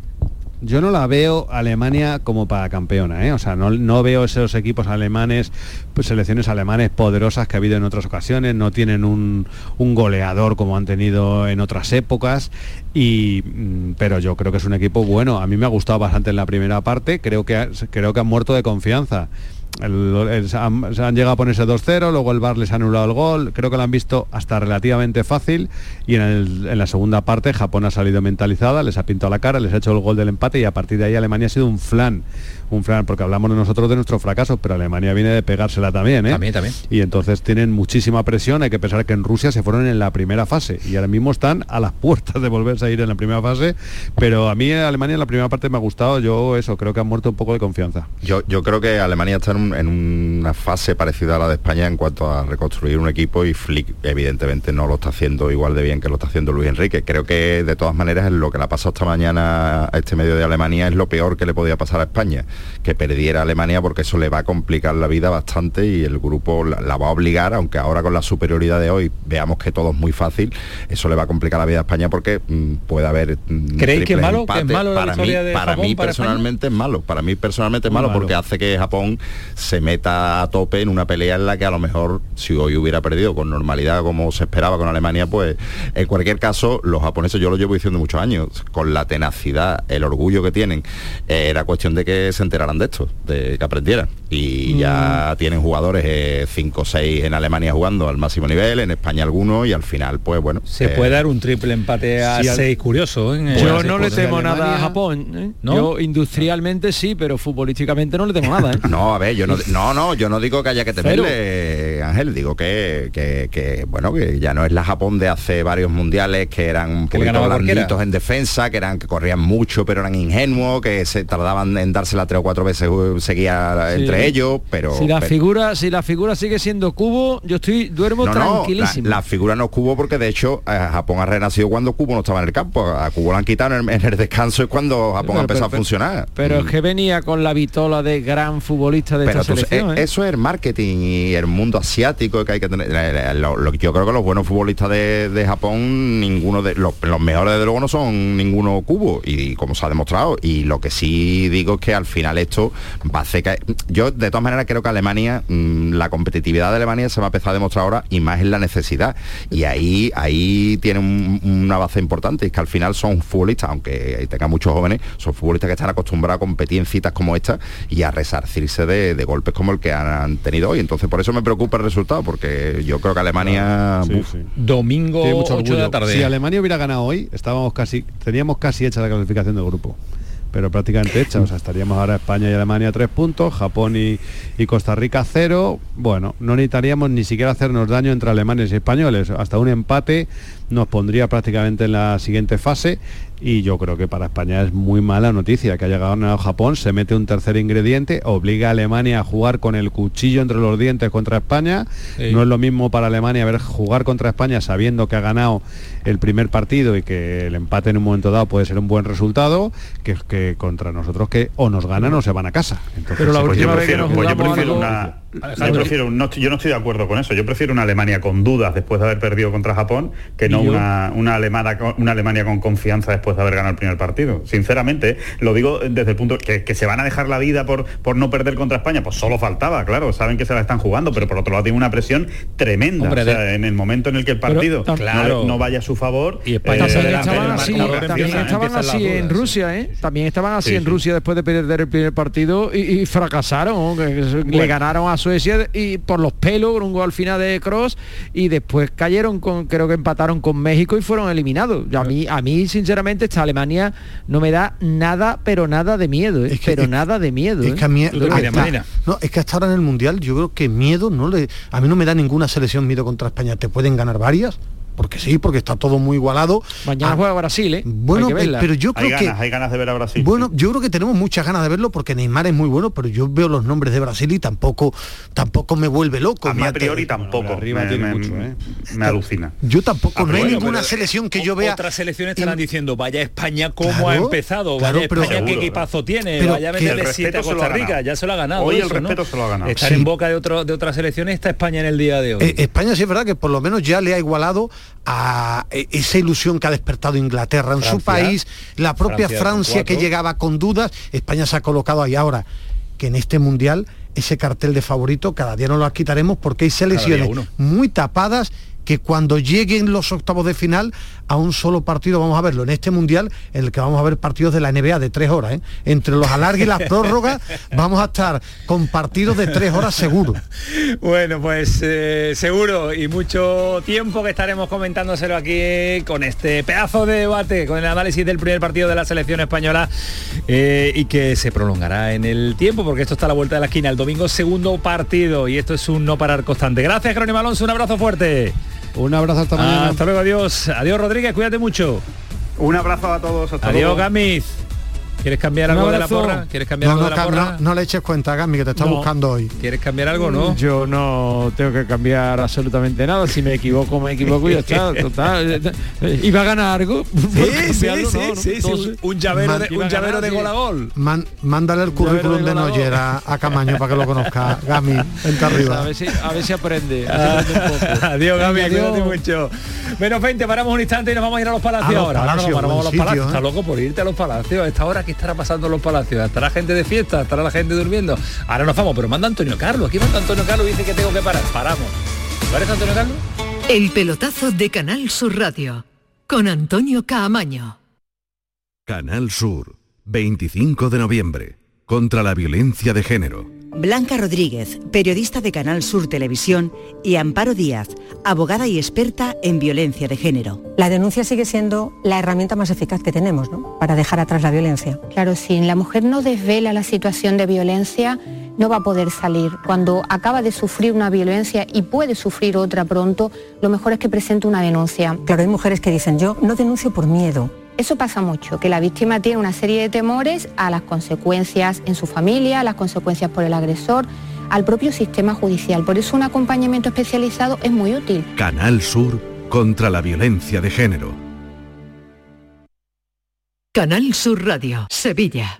Yo no la veo Alemania como para campeona, ¿eh? o sea, no, no veo esos equipos alemanes, pues selecciones alemanes poderosas que ha habido en otras ocasiones, no tienen un, un goleador como han tenido en otras épocas, y, mm, pero yo creo que es un equipo bueno, a mí me ha gustado bastante en la primera parte, creo que, creo que han muerto de confianza. Se, han, llegado a ponerse 2-0, luego el Bar les ha anulado el gol, creo que lo han visto hasta relativamente fácil. Y en, en la segunda parte Japón ha salido mentalizada, les ha pintado la cara, les ha hecho el gol del empate y a partir de ahí Alemania ha sido un flan, un flan, porque hablamos de nosotros de nuestros fracasos, pero Alemania viene de pegársela también, ¿eh? También, también. Y entonces tienen muchísima presión, hay que pensar que en Rusia se fueron en la primera fase y ahora mismo están a las puertas de volverse a ir en la primera fase, pero a mí Alemania en la primera parte me ha gustado, yo eso, creo que han muerto un poco de confianza. Yo, yo creo que Alemania está en, un- en una fase parecida a la de España en cuanto a reconstruir un equipo y Flick evidentemente no lo está haciendo igual de bien que lo está haciendo Luis Enrique. Creo que de todas maneras lo que le ha pasado esta mañana a este medio de Alemania es lo peor que le podía pasar a España, que perdiera Alemania porque eso le va a complicar la vida bastante y el grupo la, la va a obligar, aunque ahora con la superioridad de hoy veamos que todo es muy fácil, eso le va a complicar la vida a España porque mm, puede haber... mm, ¿Creéis que es malo? ¿Que es empates. malo la para mí, de para Japón mí para España? personalmente es malo, para mí personalmente es malo. porque hace que Japón se meta a tope en una pelea en la que a lo mejor si hoy hubiera perdido con normalidad como se esperaba con Alemania, pues en cualquier caso los japoneses yo lo llevo diciendo muchos años, con la tenacidad, el orgullo que tienen, eh, era cuestión de que se enteraran de esto, de que aprendieran. Y Mm. ya tienen jugadores 5 o 6 en Alemania jugando al máximo nivel, en España algunos y al final pues bueno. Se eh, puede dar un triple empate a sí, al- seis curioso. ¿eh? Yo Eh, no le temo Alemania- nada a Japón. ¿eh? ¿No? Yo industrialmente sí, pero futbolísticamente no le temo nada. ¿eh? No, a ver, yo no, no, no, yo no digo que haya que temerle, Ángel, digo que, que, que, bueno, que ya no es la Japón de hace varios mundiales que eran un poquito blanditos en defensa, que eran que corrían mucho, pero eran ingenuos, que se tardaban en dársela tres o cuatro veces uh, seguía Sí. entre ellos, pero si la pero- figura, si la figura sigue siendo cubo, yo estoy duermo no, no, la, tranquilísimo. la figura no es Cubo porque de hecho eh, Japón ha renacido cuando Cubo no estaba en el campo. A Cubo lo han quitado en el, en el descanso es cuando Japón Pero- ha empezado pero- a funcionar. Pero es que venía con la vitola de gran futbolista de Pero esta tú- selección. eh, ¿eh? eso es el marketing y el mundo asiático que hay que tener. eh, eh, lo- lo que yo creo que los buenos futbolistas de, de Japón, ninguno de los, los mejores desde luego no son ninguno cubo y como se ha demostrado. Y lo que sí digo es que al final esto va a hacer que yo de todas maneras creo que Alemania, mm, la competitividad de Alemania se va a empezar a demostrar ahora y más en la necesidad. Y ahí, ahí tiene un- una base importante, y es que al final son futbolistas, aunque tengan muchos jóvenes, son futbolistas que están acostumbrados a competir en citas como esta y a resarcirse de, de golpes como el que han, tenido hoy. Entonces por eso me preocupa el resultado, porque yo creo que Alemania... Sí, uf, sí. Domingo Tiene mucho 8 de la orgullo. tarde. Si Alemania hubiera ganado hoy, estábamos casi, teníamos casi hecha la clasificación del grupo. Pero prácticamente hecha, o sea, estaríamos ahora España y Alemania tres puntos, Japón y, y Costa Rica cero. Bueno, no necesitaríamos ni siquiera hacernos daño entre alemanes y españoles. Hasta un empate nos pondría prácticamente en la siguiente fase y yo creo que para España es muy mala noticia que haya ganado Japón, se mete un tercer ingrediente, obliga a Alemania a jugar con el cuchillo entre los dientes contra España. Sí. No es lo mismo para Alemania ver jugar contra España sabiendo que ha ganado el primer partido y que el empate en un momento dado puede ser un buen resultado, que, que contra nosotros que o nos ganan o se van a casa. Entonces, Pero la última yo vez que prefiero- nos yo jugamos prefiero algo- una, yo prefiero, no, estoy- yo no estoy de acuerdo con eso. Yo prefiero una Alemania con dudas después de haber perdido contra Japón que no una, una, Alemana, con- una Alemania con confianza después de haber ganado el primer partido. Sinceramente, lo digo desde el punto que, que se van a dejar la vida por, por no perder contra España. Pues solo faltaba, claro, saben que se la están jugando, pero por otro lado tiene una presión tremenda. Hombre, O sea, de- en el momento en el que el partido claro. no vaya a su favor. Y España eh, También estaban así, también estaban en. Rusia, ¿eh? También estaban así Sí, en sí. Rusia después de perder el primer partido y, y fracasaron. que- que se- Le Bueno. ganaron a Suecia y por los pelos con un gol al final de Cross y después cayeron con, creo que empataron con México y fueron eliminados. A mí, a mí sinceramente esta Alemania no me da nada, pero nada de miedo, ¿eh? Es que- pero es- nada de miedo. Es ¿eh? no, es que hasta ahora en el Mundial yo creo que miedo no le... A mí no me da ninguna selección miedo contra España. ¿Te pueden ganar varias? Porque sí, porque está todo muy igualado. Mañana Ah, juega Brasil, ¿eh? Bueno, Hay que eh, verla. pero yo Hay creo que hay ganas de ver a Brasil. bueno, yo creo que tenemos muchas ganas de verlo porque Neymar es muy bueno, pero yo veo los nombres de Brasil y tampoco tampoco me vuelve loco. a mí a Me- priori tampoco. arriba me, tiene me- mucho, ¿eh? me alucina. Yo tampoco, no hay ninguna pero- selección que yo vea. Otras selecciones estarán diciendo, vaya España cómo Claro, ha empezado, claro, vaya pero- España qué equipazo tiene, Pero vaya meterle siete a Costa Rica, ya se lo ha ganado. Hoy el respeto se lo ha ganado. Estar Sí. en boca de otro, de otras selecciones está España en el día de hoy. Eh, España sí es verdad que por lo menos ya le ha igualado a eh, esa ilusión que ha despertado Inglaterra en su país, la propia Francia Francia, que llegaba con dudas, España se ha colocado ahí. Ahora que en este mundial ese cartel de favorito cada día nos lo quitaremos porque hay selecciones muy tapadas que cuando lleguen los octavos de final a un solo partido vamos a verlo en este mundial en el que vamos a ver partidos de la NBA de tres horas ¿eh? entre los alargues y las prórrogas vamos a estar con partidos de tres horas seguro Bueno, pues eh, seguro y mucho tiempo que estaremos comentándoselo aquí con este pedazo de debate, con el análisis del primer partido de la selección española eh, y que se prolongará en el tiempo porque esto está a la vuelta de la esquina. El domingo segundo partido y esto es un no parar constante. Gracias, Jerónimo Alonso, un abrazo fuerte. Un abrazo hasta mañana. Hasta luego, adiós. Adiós, Rodríguez, cuídate mucho. Un abrazo a todos. Hasta Adiós, luego. Gamiz. ¿Quieres cambiar algo de la porra? ¿Quieres cambiar no, algo no, de la porra? no- no le eches cuenta Gami que te está No. buscando hoy ¿Quieres cambiar algo, no? Yo no tengo que cambiar absolutamente nada. Si me equivoco, me equivoco y ya está. Total. ¿Iba a ganar algo? Sí, sí, no sé. un- un llavero Man- de, un a llavero de sí. gol a gol. Man- mándale el currículum de Golador. Noyer a, a Camaño para que lo conozca Gami vente A arriba ver si, a ver si aprende. a ver si aprende un poco. Adiós, cuídate adiós. mucho. Menos 20, paramos un instante y nos vamos a ir a los palacios A los ahora. Ahora palacios, nos vamos a los buen palacios. sitio, Está ¿eh? loco por irte a los palacios. A esta hora, ¿qué estará pasando en los palacios? ¿Estará gente de fiesta? ¿Estará la gente durmiendo? Ahora nos vamos, pero manda Antonio Carlos. Aquí manda Antonio Carlos y dice que tengo que parar. Paramos. ¿Te parece Antonio Carlos? El pelotazo de Canal Sur Radio con Antonio Caamaño. Canal Sur, 25 de noviembre, contra la violencia de género. Blanca Rodríguez, periodista de Canal Sur Televisión, y Amparo Díaz, abogada y experta en violencia de género. La denuncia sigue siendo la herramienta más eficaz que tenemos ¿no? para dejar atrás la violencia. Claro, si la mujer no desvela la situación de violencia, no va a poder salir. Cuando acaba de sufrir una violencia y puede sufrir otra pronto, lo mejor es que presente una denuncia. Claro, hay mujeres que dicen, yo no denuncio por miedo. Eso pasa mucho, que la víctima tiene una serie de temores a las consecuencias en su familia, a las consecuencias por el agresor, al propio sistema judicial. Por eso un acompañamiento especializado es muy útil. Canal Sur contra la violencia de género. Canal Sur Radio, Sevilla.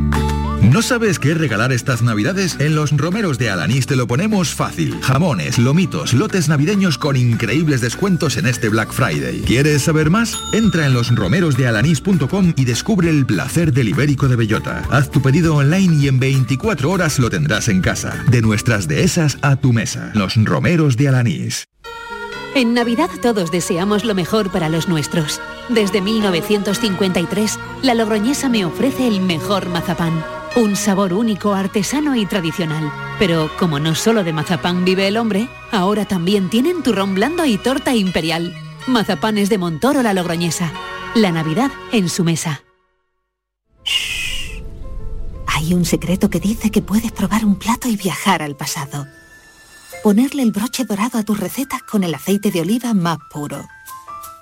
¿No sabes qué regalar estas navidades? En los romeros de Alanís te lo ponemos fácil. Jamones, lomitos, lotes navideños con increíbles descuentos en este Black Friday. ¿Quieres saber más? Entra en losromerosdealanís.com y descubre el placer del ibérico de bellota. Haz tu pedido online y en 24 horas lo tendrás en casa. De nuestras dehesas a tu mesa. Los romeros de Alanís. En Navidad todos deseamos lo mejor para los nuestros. Desde 1953, la Logroñesa me ofrece el mejor mazapán. Un sabor único, artesano y tradicional. Pero como no solo de mazapán vive el hombre, ahora también tienen turrón blando y torta imperial. Mazapanes de Montoro la Logroñesa. La Navidad en su mesa. Hay un secreto que dice que puedes probar un plato y viajar al pasado. Ponerle el broche dorado a tus recetas con el aceite de oliva más puro.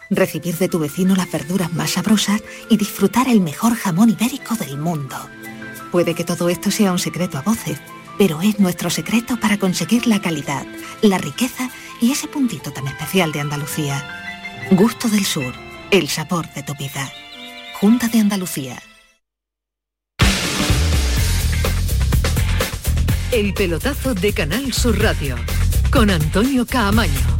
Recibir de tu vecino las verduras más sabrosas y disfrutar el mejor jamón ibérico del mundo. Puede que todo esto sea un secreto a voces, pero es nuestro secreto para conseguir la calidad, la riqueza y ese puntito tan especial de Andalucía. Gusto del Sur, el sabor de tu vida. Junta de Andalucía. El pelotazo de Canal Sur Radio con Antonio Caamaño.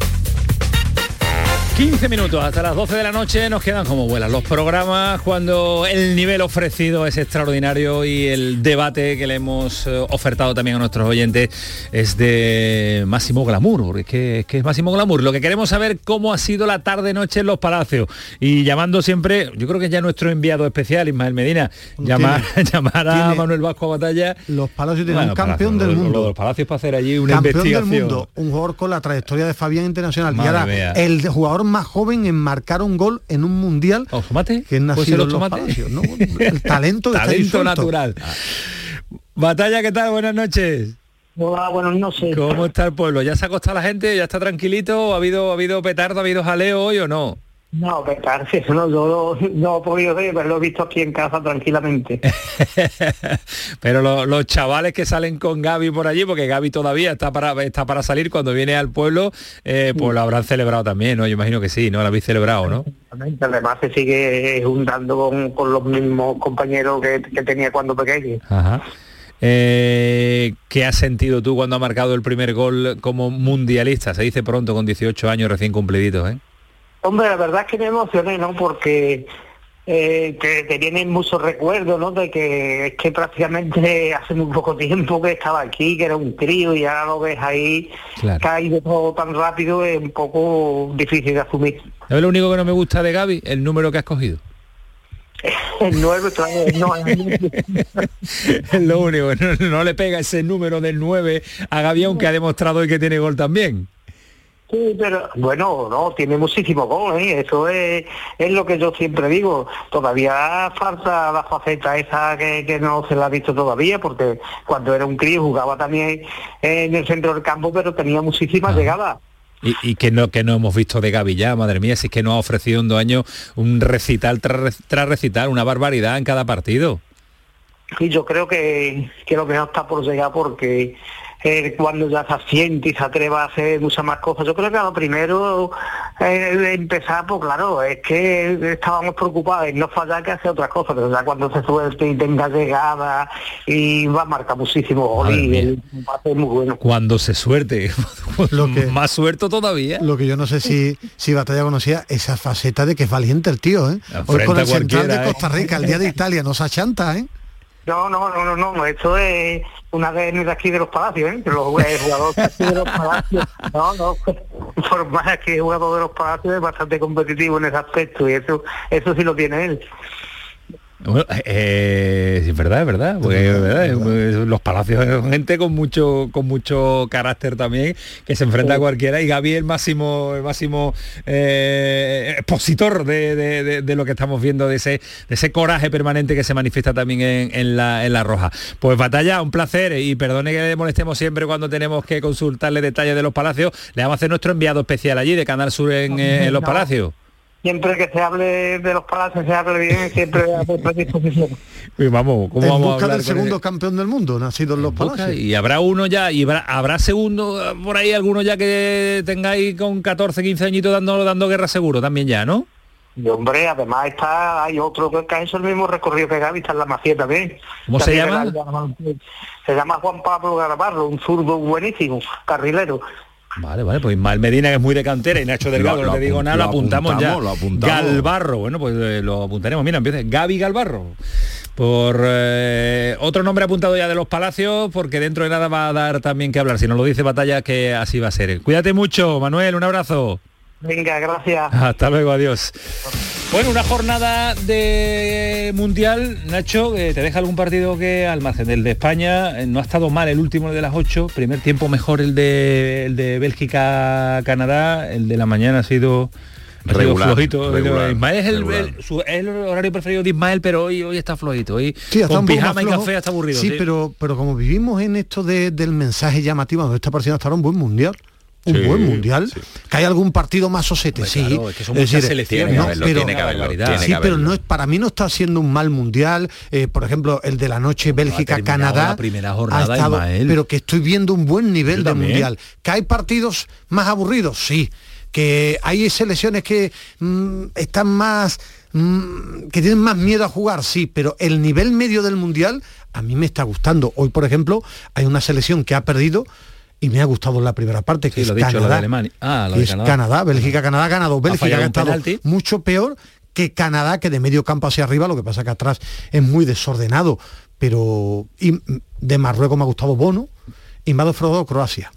15 minutos hasta las 12 de la noche nos quedan como vuelan los programas cuando el nivel ofrecido es extraordinario y el debate que le hemos eh, ofertado también a nuestros oyentes es de máximo glamour, porque es que, es que es máximo glamour. Lo que queremos saber cómo ha sido la tarde-noche en los palacios y llamando siempre, yo creo que ya nuestro enviado especial, Ismael Medina, llamar, llamar a Manuel Vasco a batalla. Los palacios tienen Bueno, un campeón Palacios, del lo- lo- mundo. Los palacios para hacer allí una campeón investigación. del mundo, un jugador con la trayectoria de Fabián Internacional. Madre y ahora mía. el jugador más joven en marcar un gol en un mundial. ¿Tomate? Que es ¿Puede nacido ser en los los tomates? palacios, ¿no? El talento natural. Batalla, ¿qué tal? Buenas noches. Hola, buenas noches. ¿Cómo está el pueblo? ¿Ya se ha acostado la gente? ¿Ya está tranquilito? ¿Ha habido, ha habido petardo? ¿Ha habido jaleo hoy o no? No, petarse, no, yo no, no he podido ver, pero lo he visto aquí en casa tranquilamente. Pero lo- los chavales que salen con Gaby por allí, porque Gaby todavía está para, está para salir cuando viene al pueblo, eh, pues lo habrán celebrado también, ¿no? Yo imagino que sí, ¿no? Lo habéis celebrado, ¿no? Además se sigue juntando con, con los mismos compañeros que, que tenía cuando pequeño. Ajá. Eh, ¿Qué has sentido tú cuando ha marcado el primer gol como mundialista? Se dice pronto, con 18 años recién cumpliditos, ¿eh? Hombre, la verdad es que me emocioné, ¿no? Porque eh, te, te vienen muchos recuerdos, ¿no? De que es que prácticamente hace muy poco tiempo que estaba aquí, que era un crío y ahora lo ves ahí, Claro. que ido todo tan rápido, es un poco difícil de asumir. ¿Sabes lo único que no me gusta de Gaby? El número que has cogido. El 9, no, Es lo único, no, no le pega ese número del 9 a Gaby, aunque ha demostrado hoy que tiene gol también. Sí, pero bueno, no, tiene muchísimo gol, ¿eh? eso es, es lo que yo siempre digo. Todavía falta la faceta esa que, que no se la ha visto todavía, porque cuando era un crío jugaba también en el centro del campo, pero tenía muchísimas llegadas. Y, y que no que no hemos visto de Gaby ya, madre mía, si es que nos ha ofrecido en dos años un recital tras, tras recital, una barbaridad en cada partido. Y yo creo que, que lo mejor está por llegar porque eh, cuando ya se asiente y se atreva a hacer muchas más cosas, yo creo que a lo primero eh, empezar, pues claro, es que estábamos preocupados en no fallar que hacer otras cosas, pero ya cuando se suelte y tenga llegada y va a marcar muchísimo gol va a ser muy bueno. Cuando se suerte, más suelto todavía. Lo que yo no sé si, si Batalla conocía esa faceta de que es valiente el tío, ¿eh? Hoy con el central de ¿eh? Costa Rica, el día de Italia, no se achanta, ¿eh? No, no, no, no, no, esto es una de de aquí de los palacios, ¿eh? Los jugadores de aquí de los palacios, no, no, por más que es jugador de los palacios es bastante competitivo en ese aspecto y eso, eso sí lo tiene él. Bueno, eh, es verdad, es verdad, porque es verdad, es- es- los palacios son gente con mucho con mucho carácter también, que se enfrenta a cualquiera y Gaby el máximo, el máximo eh, expositor de, de- de- de lo que estamos viendo, de ese, de ese coraje permanente que se manifiesta también en, en la, en la roja. Pues batalla, un placer y perdone que le molestemos siempre cuando tenemos que consultarle detalles de los palacios, le vamos a hacer nuestro enviado especial allí de Canal Sur en, eh, en los No. palacios. Siempre que se hable de los palacios, se hable bien, siempre a vuestra disposición. Y vamos, ¿cómo en vamos a busca hablar del segundo campeón del mundo, nacido en los palacios. y habrá uno ya, y habrá, habrá segundo por ahí, alguno ya que tengáis con 14, 15 añitos dando, dando guerra seguro también ya, ¿no? Y hombre, además está, hay otro que ha hecho el mismo recorrido que Gaby, está en la Macía también. ¿Cómo se llama? Se llama Juan Pablo Garbarro, un zurdo buenísimo, carrilero. Vale, vale, pues Ismael Medina que es muy de cantera y Nacho Delgado, Lo- no te digo nada, lo apuntamos, apuntamos, ya. lo apuntamos. Galvarro, bueno, pues eh, lo apuntaremos. Mira, empieza Gaby Galvarro. Por eh, otro nombre apuntado ya de los palacios, porque dentro de nada va a dar también que hablar. Si nos lo dice Batalla, que así va a ser. Cuídate mucho, Manuel, un abrazo. Venga, gracias. Hasta luego, adiós. Bueno, una jornada de mundial, Nacho, eh, ¿te deja algún partido que al margen del de España eh, no ha estado mal el último de las ocho? Primer tiempo mejor el de, el de Bélgica-Canadá, el de la mañana ha sido... Regular, flojito. regular, Ismael es el, regular. el- su- es el horario preferido de Ismael, pero hoy, hoy está flojito. Hoy Sí, está con pijama y café está aburrido. Sí, sí. pero pero como vivimos en esto de- del mensaje llamativo, nos está pareciendo estar un buen mundial. Un Sí, buen mundial. Que hay algún partido más osete, sí. claro, es que son muchas selecciones. Tiene que no, haberlo, pero, tiene que haberlo, tiene sí, que pero haberlo. no es, para mí no está siendo un mal mundial. Eh, por ejemplo, el de la noche Bélgica-Canadá. la primera ha jornada, estado- Ismael. pero que estoy viendo un buen nivel Yo de también. mundial. Que hay partidos más aburridos, sí. Que hay selecciones que mm, están más mm, que tienen más miedo a jugar, sí, pero el nivel medio del mundial a mí me está gustando. Hoy, por ejemplo, hay una selección que ha perdido y me ha gustado la primera parte, que Sí, es lo he dicho, la de Canadá. Alemania. Ah, la que de es Canadá. Canadá, Bélgica, Canadá ha ganado. Bélgica ha estado penalti. mucho peor que Canadá, que de medio campo hacia arriba, lo que pasa que atrás es muy desordenado. Pero y de Marruecos me ha gustado Bono y me ha defraudado Croacia.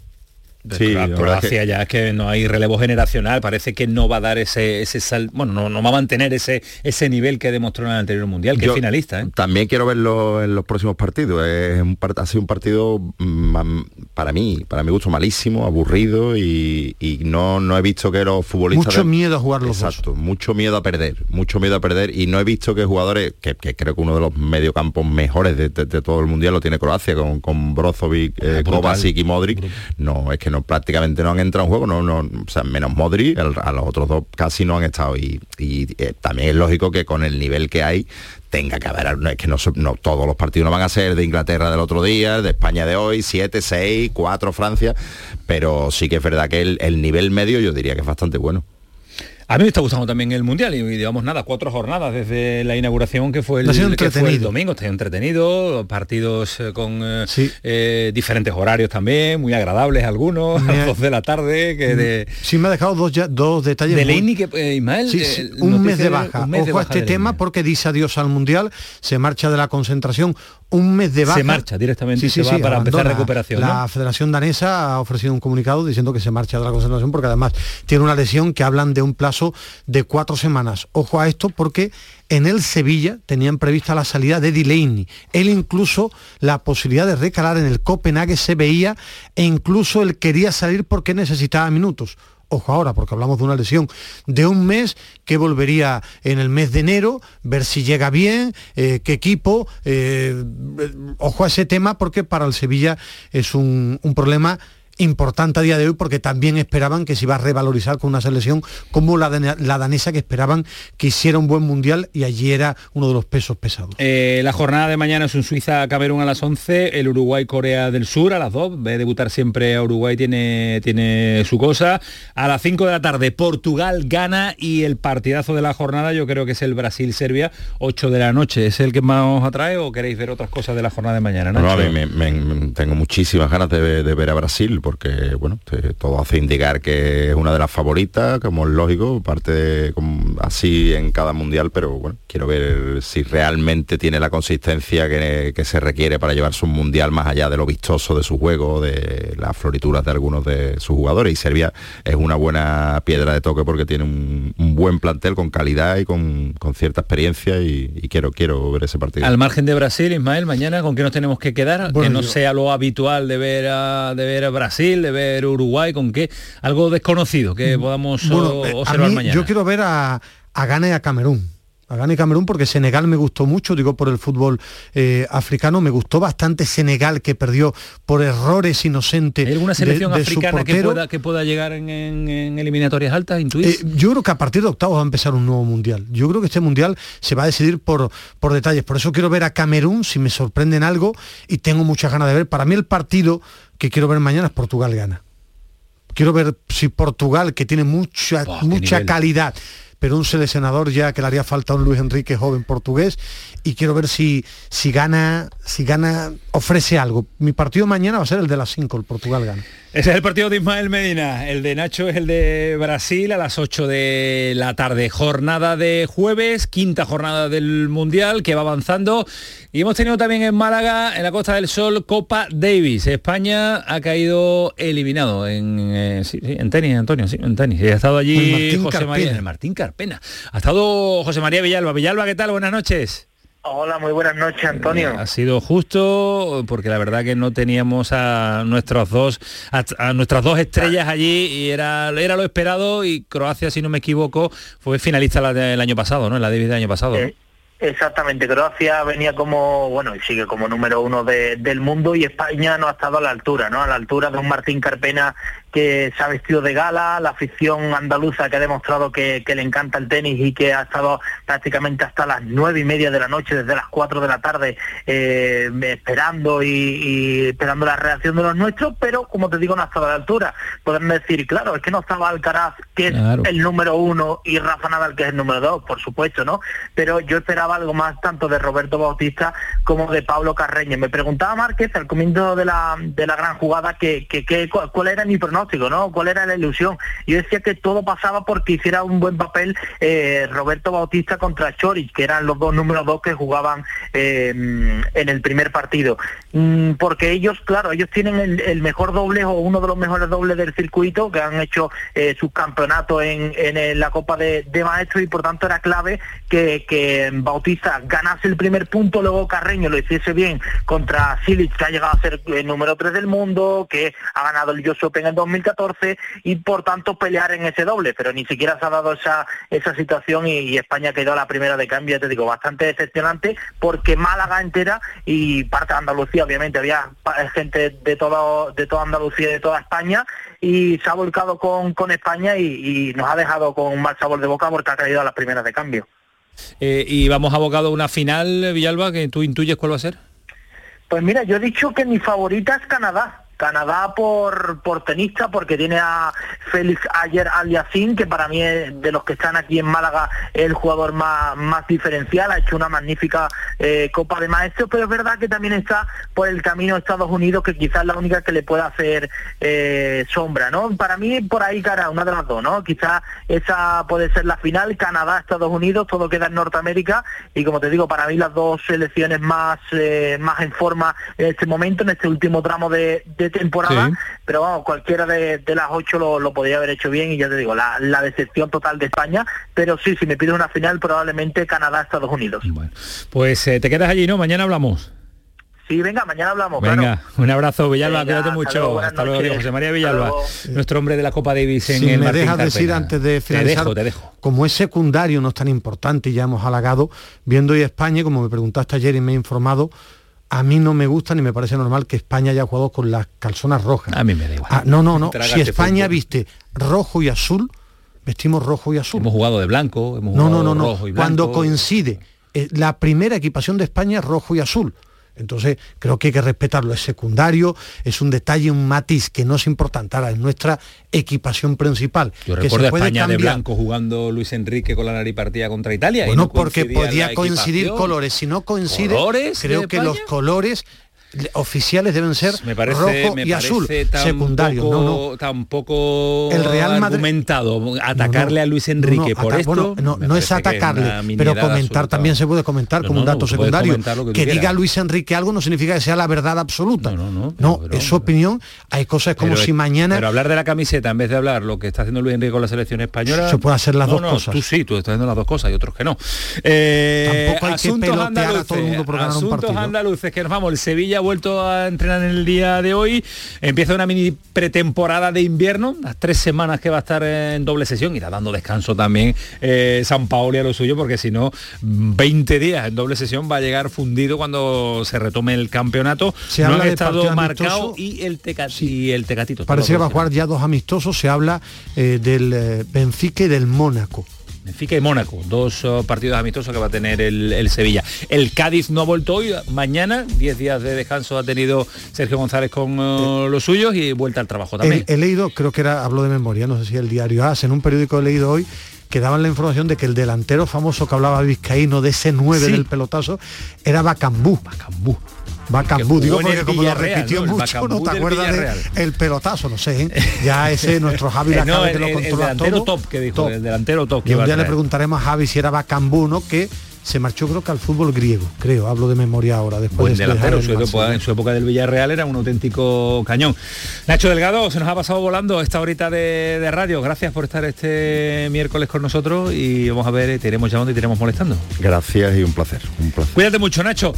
Sí, la Croacia ya es que no hay relevo generacional, parece que no va a dar ese, ese sal, bueno, no, no va a mantener ese, ese nivel que demostró en el anterior mundial, que Yo es finalista, ¿eh? También quiero verlo en los próximos partidos. Es un part- ha sido un partido mm, para mí, para mi gusto, malísimo, aburrido y, y no, no he visto que los futbolistas... Mucho miedo a jugar los dos. Exacto, mucho miedo a perder, mucho miedo a perder y no he visto que jugadores, que, que creo que uno de los mediocampos mejores de, de- de todo el mundial lo tiene Croacia con, con Brozovic, eh, brutal. Kovacic y Modric. No, es que prácticamente no han entrado en juego, no, no, o sea, menos Modric, el- a los otros dos casi no han estado y, y, eh, también es lógico que con el nivel que hay tenga que haber, no, es que no, no todos los partidos no van a ser de Inglaterra del otro día, de España de hoy, 7, 6, 4 Francia, pero sí que es verdad que el, el nivel medio yo diría que es bastante bueno. A mí me está gustando también el Mundial y digamos nada, cuatro jornadas desde la inauguración que fue el, Ha sido que fue el domingo, está entretenido, partidos eh, con eh, eh, diferentes horarios también, muy agradables algunos, a Me las ha- dos de la tarde, que de, Sí me ha dejado dos, ya- dos detalles. de Leini que eh, Ismael, Sí, sí, un mes de baja. de Ojo a este tema Leini. porque dice adiós al Mundial, se marcha de la concentración un mes de baja. Se marcha directamente y se va para empezar recuperación, La ¿no? Federación Danesa ha ofrecido un comunicado diciendo que se marcha de la concentración porque además tiene una lesión que hablan de un plazo de cuatro semanas. Ojo a esto porque en el Sevilla tenían prevista la salida de Delaney. Él incluso la posibilidad de recalar en el Copenhague se veía e incluso él quería salir porque necesitaba minutos. Ojo ahora, porque hablamos de una lesión de un mes que volvería en el mes de enero, ver si llega bien, eh, qué equipo. eh, ojo a ese tema porque para el Sevilla es un problema importante a día de hoy porque también esperaban que se iba a revalorizar con una selección como la, danesa que esperaban que hiciera un buen mundial y allí era uno de los pesos pesados. Eh, la jornada de mañana es un Suiza-Camerún a las 11, el Uruguay-Corea del Sur a las 2, ve debutar siempre a Uruguay, tiene, tiene su cosa. A las 5 de la tarde, Portugal gana y el partidazo de la jornada yo creo que es el Brasil-Serbia, 8 de la noche. ¿Es el que más os atrae o queréis ver otras cosas de la jornada de mañana? No, no, a mí me- me- me- tengo muchísimas ganas de ver a Brasil porque bueno, te- todo hace indicar que es una de las favoritas, como es lógico, parte como así en cada mundial, pero bueno, quiero ver si realmente tiene la consistencia que, que se requiere para llevarse un mundial más allá de lo vistoso de su juego, de las florituras de algunos de sus jugadores. Y Serbia es una buena piedra de toque porque tiene un, un buen plantel con calidad y con, con cierta experiencia y, y quiero, quiero ver ese partido. Al margen de Brasil, Ismael, mañana con qué nos tenemos que quedar, Bueno, que no yo- sea lo habitual de ver a de ver a Brasil, de ver Uruguay, con qué algo desconocido que podamos Bueno, o- eh, a observar mí, mañana. yo quiero ver a, a Ghana y a Camerún. A Ghana y Camerún porque Senegal me gustó mucho, digo por el fútbol eh, africano, me gustó bastante Senegal que perdió por errores inocentes. ¿Hay alguna selección de africana que pueda que pueda llegar en, en- en eliminatorias altas? Eh, yo creo que a partir de octavos va a empezar un nuevo mundial. Yo creo que este mundial se va a decidir por, por detalles. Por eso quiero ver a Camerún, si me sorprenden algo, y tengo muchas ganas de ver. Para mí el partido que quiero ver mañana es Portugal-Gana. Quiero ver si Portugal, que tiene mucha, mucha calidad, pero un seleccionador ya que le haría falta a un Luis Enrique joven portugués, y quiero ver si, si gana, si gana, ofrece algo. Mi partido mañana va a ser el de las 5, el Portugal-Gana. Ese es el partido de Ismael Medina. El de Nacho es el de Brasil a las 8 de la tarde. Jornada de jueves, quinta jornada del Mundial que va avanzando. Y hemos tenido también en Málaga, en la Costa del Sol, Copa Davis. España ha caído eliminado en, eh, sí, sí, en tenis, Antonio, sí, en tenis. Y ha estado allí José Carpena. María, el Martín Carpena. Ha estado José María Villalba. Villalba, ¿qué tal? Buenas noches. Hola, muy buenas noches, Antonio. Ha sido justo porque la verdad que no teníamos a nuestros dos a, a nuestras dos estrellas allí y era era lo esperado y Croacia si no me equivoco fue finalista la del año pasado, ¿no? En la Davis del año pasado. Eh, Exactamente, Croacia venía como, bueno, y sigue como número uno de- del mundo y España no ha estado a la altura, ¿no? A la altura de un Martín Carpena que se ha vestido de gala, la afición andaluza que ha demostrado que, que le encanta el tenis y que ha estado prácticamente hasta las nueve y media de la noche, desde las cuatro de la tarde, eh, esperando y, y esperando la reacción de los nuestros, pero como te digo, no ha estado a la altura. Podemos decir, claro, es que no estaba Alcaraz, que es el número uno, y Rafa Nadal, que es el número dos, por supuesto, ¿no? Pero yo esperaba algo más tanto de Roberto Bautista como de Pablo Carreño. Me preguntaba Márquez al comienzo de la, de la gran jugada que, que- cuál era mi pronóstico, ¿no? ¿Cuál era la ilusión? Yo decía que todo pasaba porque hiciera un buen papel eh, Roberto Bautista contra Choric, que eran los dos números dos que jugaban eh, en el primer partido. Mm, porque ellos, claro, ellos tienen el, el mejor doble o uno de los mejores dobles del circuito, que han hecho eh, sus campeonatos en, en, eh, la Copa de, de Maestros y por tanto era clave que, Bautista ganase el primer punto, luego Carreño lo hiciese bien contra Silic, que ha llegado a ser el número 3 del mundo, que ha ganado el US Open en 2014 y por tanto pelear en ese doble, pero ni siquiera se ha dado esa, esa situación y, y España ha quedado a la primera de cambio, ya te digo, bastante decepcionante porque Málaga entera y parte de Andalucía, obviamente, había gente de todo, de toda Andalucía y de toda España y se ha volcado con, con España y, y nos ha dejado con un mal sabor de boca porque ha caído a las primeras de cambio. Eh, y vamos abocado a una final, Villalba, que tú intuyes cuál va a ser. Pues mira, yo he dicho que mi favorita es Canadá. Canadá por, por tenista, porque tiene a Félix Ayer Aliassime, que para mí es de los que están aquí en Málaga el jugador más, más diferencial, ha hecho una magnífica eh, Copa de Maestros, pero es verdad que también está por el camino Estados Unidos, que quizás es la única que le pueda hacer eh, sombra, ¿no? Para mí por ahí cara, una de las dos, ¿no? Quizás esa puede ser la final, Canadá, Estados Unidos, todo queda en Norteamérica, y como te digo, para mí las dos selecciones más, eh, más en forma en este momento, en este último tramo de temporada, Sí. pero vamos, cualquiera de, de las ocho lo, lo podría haber hecho bien y ya te digo, la, la decepción total de España, pero sí, si me pides una final, probablemente Canadá-Estados Unidos. Pues eh, te quedas allí, ¿no? Mañana hablamos. Sí, venga, mañana hablamos. Venga, claro. un abrazo, Villalba, Venga, cuídate hasta mucho. hasta luego, José María Villalba, nuestro hombre de la Copa Davis en si el me Martín dejas decir antes de finalizar, Te dejo, te dejo. como es secundario, no es tan importante y ya hemos halagado, viendo hoy España, como me preguntaste ayer y me he informado, a mí no me gusta ni me parece normal que España haya jugado con las calzonas rojas. A mí me da igual. Ah, no, no, no. Trágate Si España fútbol. viste rojo y azul, vestimos rojo y azul. Hemos jugado de blanco, hemos No, jugado no, no, no. rojo y blanco. Cuando coincide eh, la primera equipación de España es rojo y azul. Entonces creo que hay que respetarlo, es secundario, es un detalle, un matiz que no es importante, ahora es nuestra equipación principal. Yo que recuerdo se puede España de cambiar. blanco jugando Luis Enrique con la nariz partida contra Italia. y Bueno, no porque podía coincidir colores. Si no coincide, ¿Colores creo de que los colores oficiales deben ser me parece, rojo me y azul, secundarios, no, no. tampoco El Real Madrid- argumentado atacarle a Luis Enrique No, por esto. bueno, no, no es atacarle, pero comentar absoluta. también se puede comentar No, como un no, dato secundario. que diga. Luis Enrique algo no significa que sea la verdad absoluta. No, es su opinión. Hay cosas como Pero- si mañana Pero hablar de la camiseta en vez de hablar lo que está haciendo Luis Enrique con la selección española. Se puede hacer las No, dos no, cosas. Tú sí, tú estás haciendo las dos cosas y otros que no. Eh, Tampoco hay que pelotear a todo el mundo por ganar un partido. andaluces que nos vamos. El Sevilla vuelto a entrenar en el día de hoy. Empieza una mini pretemporada de invierno, las tres semanas que va a estar en doble sesión. Irá dando descanso también eh, San Paolo y a lo suyo, porque si no, 20 días en doble sesión va a llegar fundido cuando se retome el campeonato. Se no habla han de estado marcado y el, teca- y el tecatito. parece que va a jugar ya dos amistosos. Se habla eh, del eh, Benfica y del Mónaco. Benfica y Mónaco, dos oh, partidos amistosos que va a tener el, el Sevilla. El Cádiz no ha vuelto hoy, mañana, 10 días de descanso ha tenido Sergio González con oh, los suyos y vuelta al trabajo también. He, he leído, creo que era, hablo de memoria, no sé si el diario AS, en un periódico he leído hoy que daban la información de que el delantero famoso que hablaba vizcaíno de ese 9 Sí. del pelotazo era Bacambú. Bacambú. Bacambú, digo porque como lo repitió ¿no? Mucho, no te acuerdas del pelotazo, no sé, ¿eh? ya ese nuestro Javi Eh, la no, sabe el, que lo el controla delantero todo. top que dijo, Top. el delantero top que Y un día le preguntaremos a Javi si era Bacambú, ¿no? Que se marchó creo que al fútbol griego, creo, hablo de memoria ahora, después Buen de dejar delantero, su, época, en su época del Villarreal era un auténtico cañón. Nacho Delgado, se nos ha pasado volando esta horita de, de radio. Gracias por estar este miércoles con nosotros y vamos a ver, te iremos llamando y te iremos molestando. Gracias y un placer, un placer. Cuídate mucho, Nacho.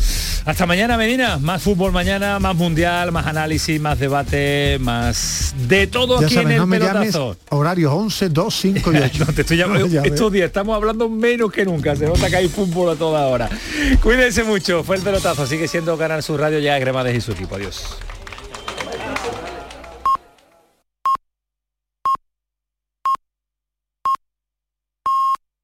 Hasta mañana, Medina. Más fútbol mañana, más mundial, más análisis, más debate, más de todo Ya aquí sabes, en el no pelotazo. horarios 11, 2, 5 y 8. No, te estoy llamando. No. Estos días estamos hablando menos que nunca. Se nota que hay fútbol toda hora. Cuídense mucho. Fue el pelotazo. Sigue siendo Canal Sur Radio ya Gremades y su equipo. Adiós.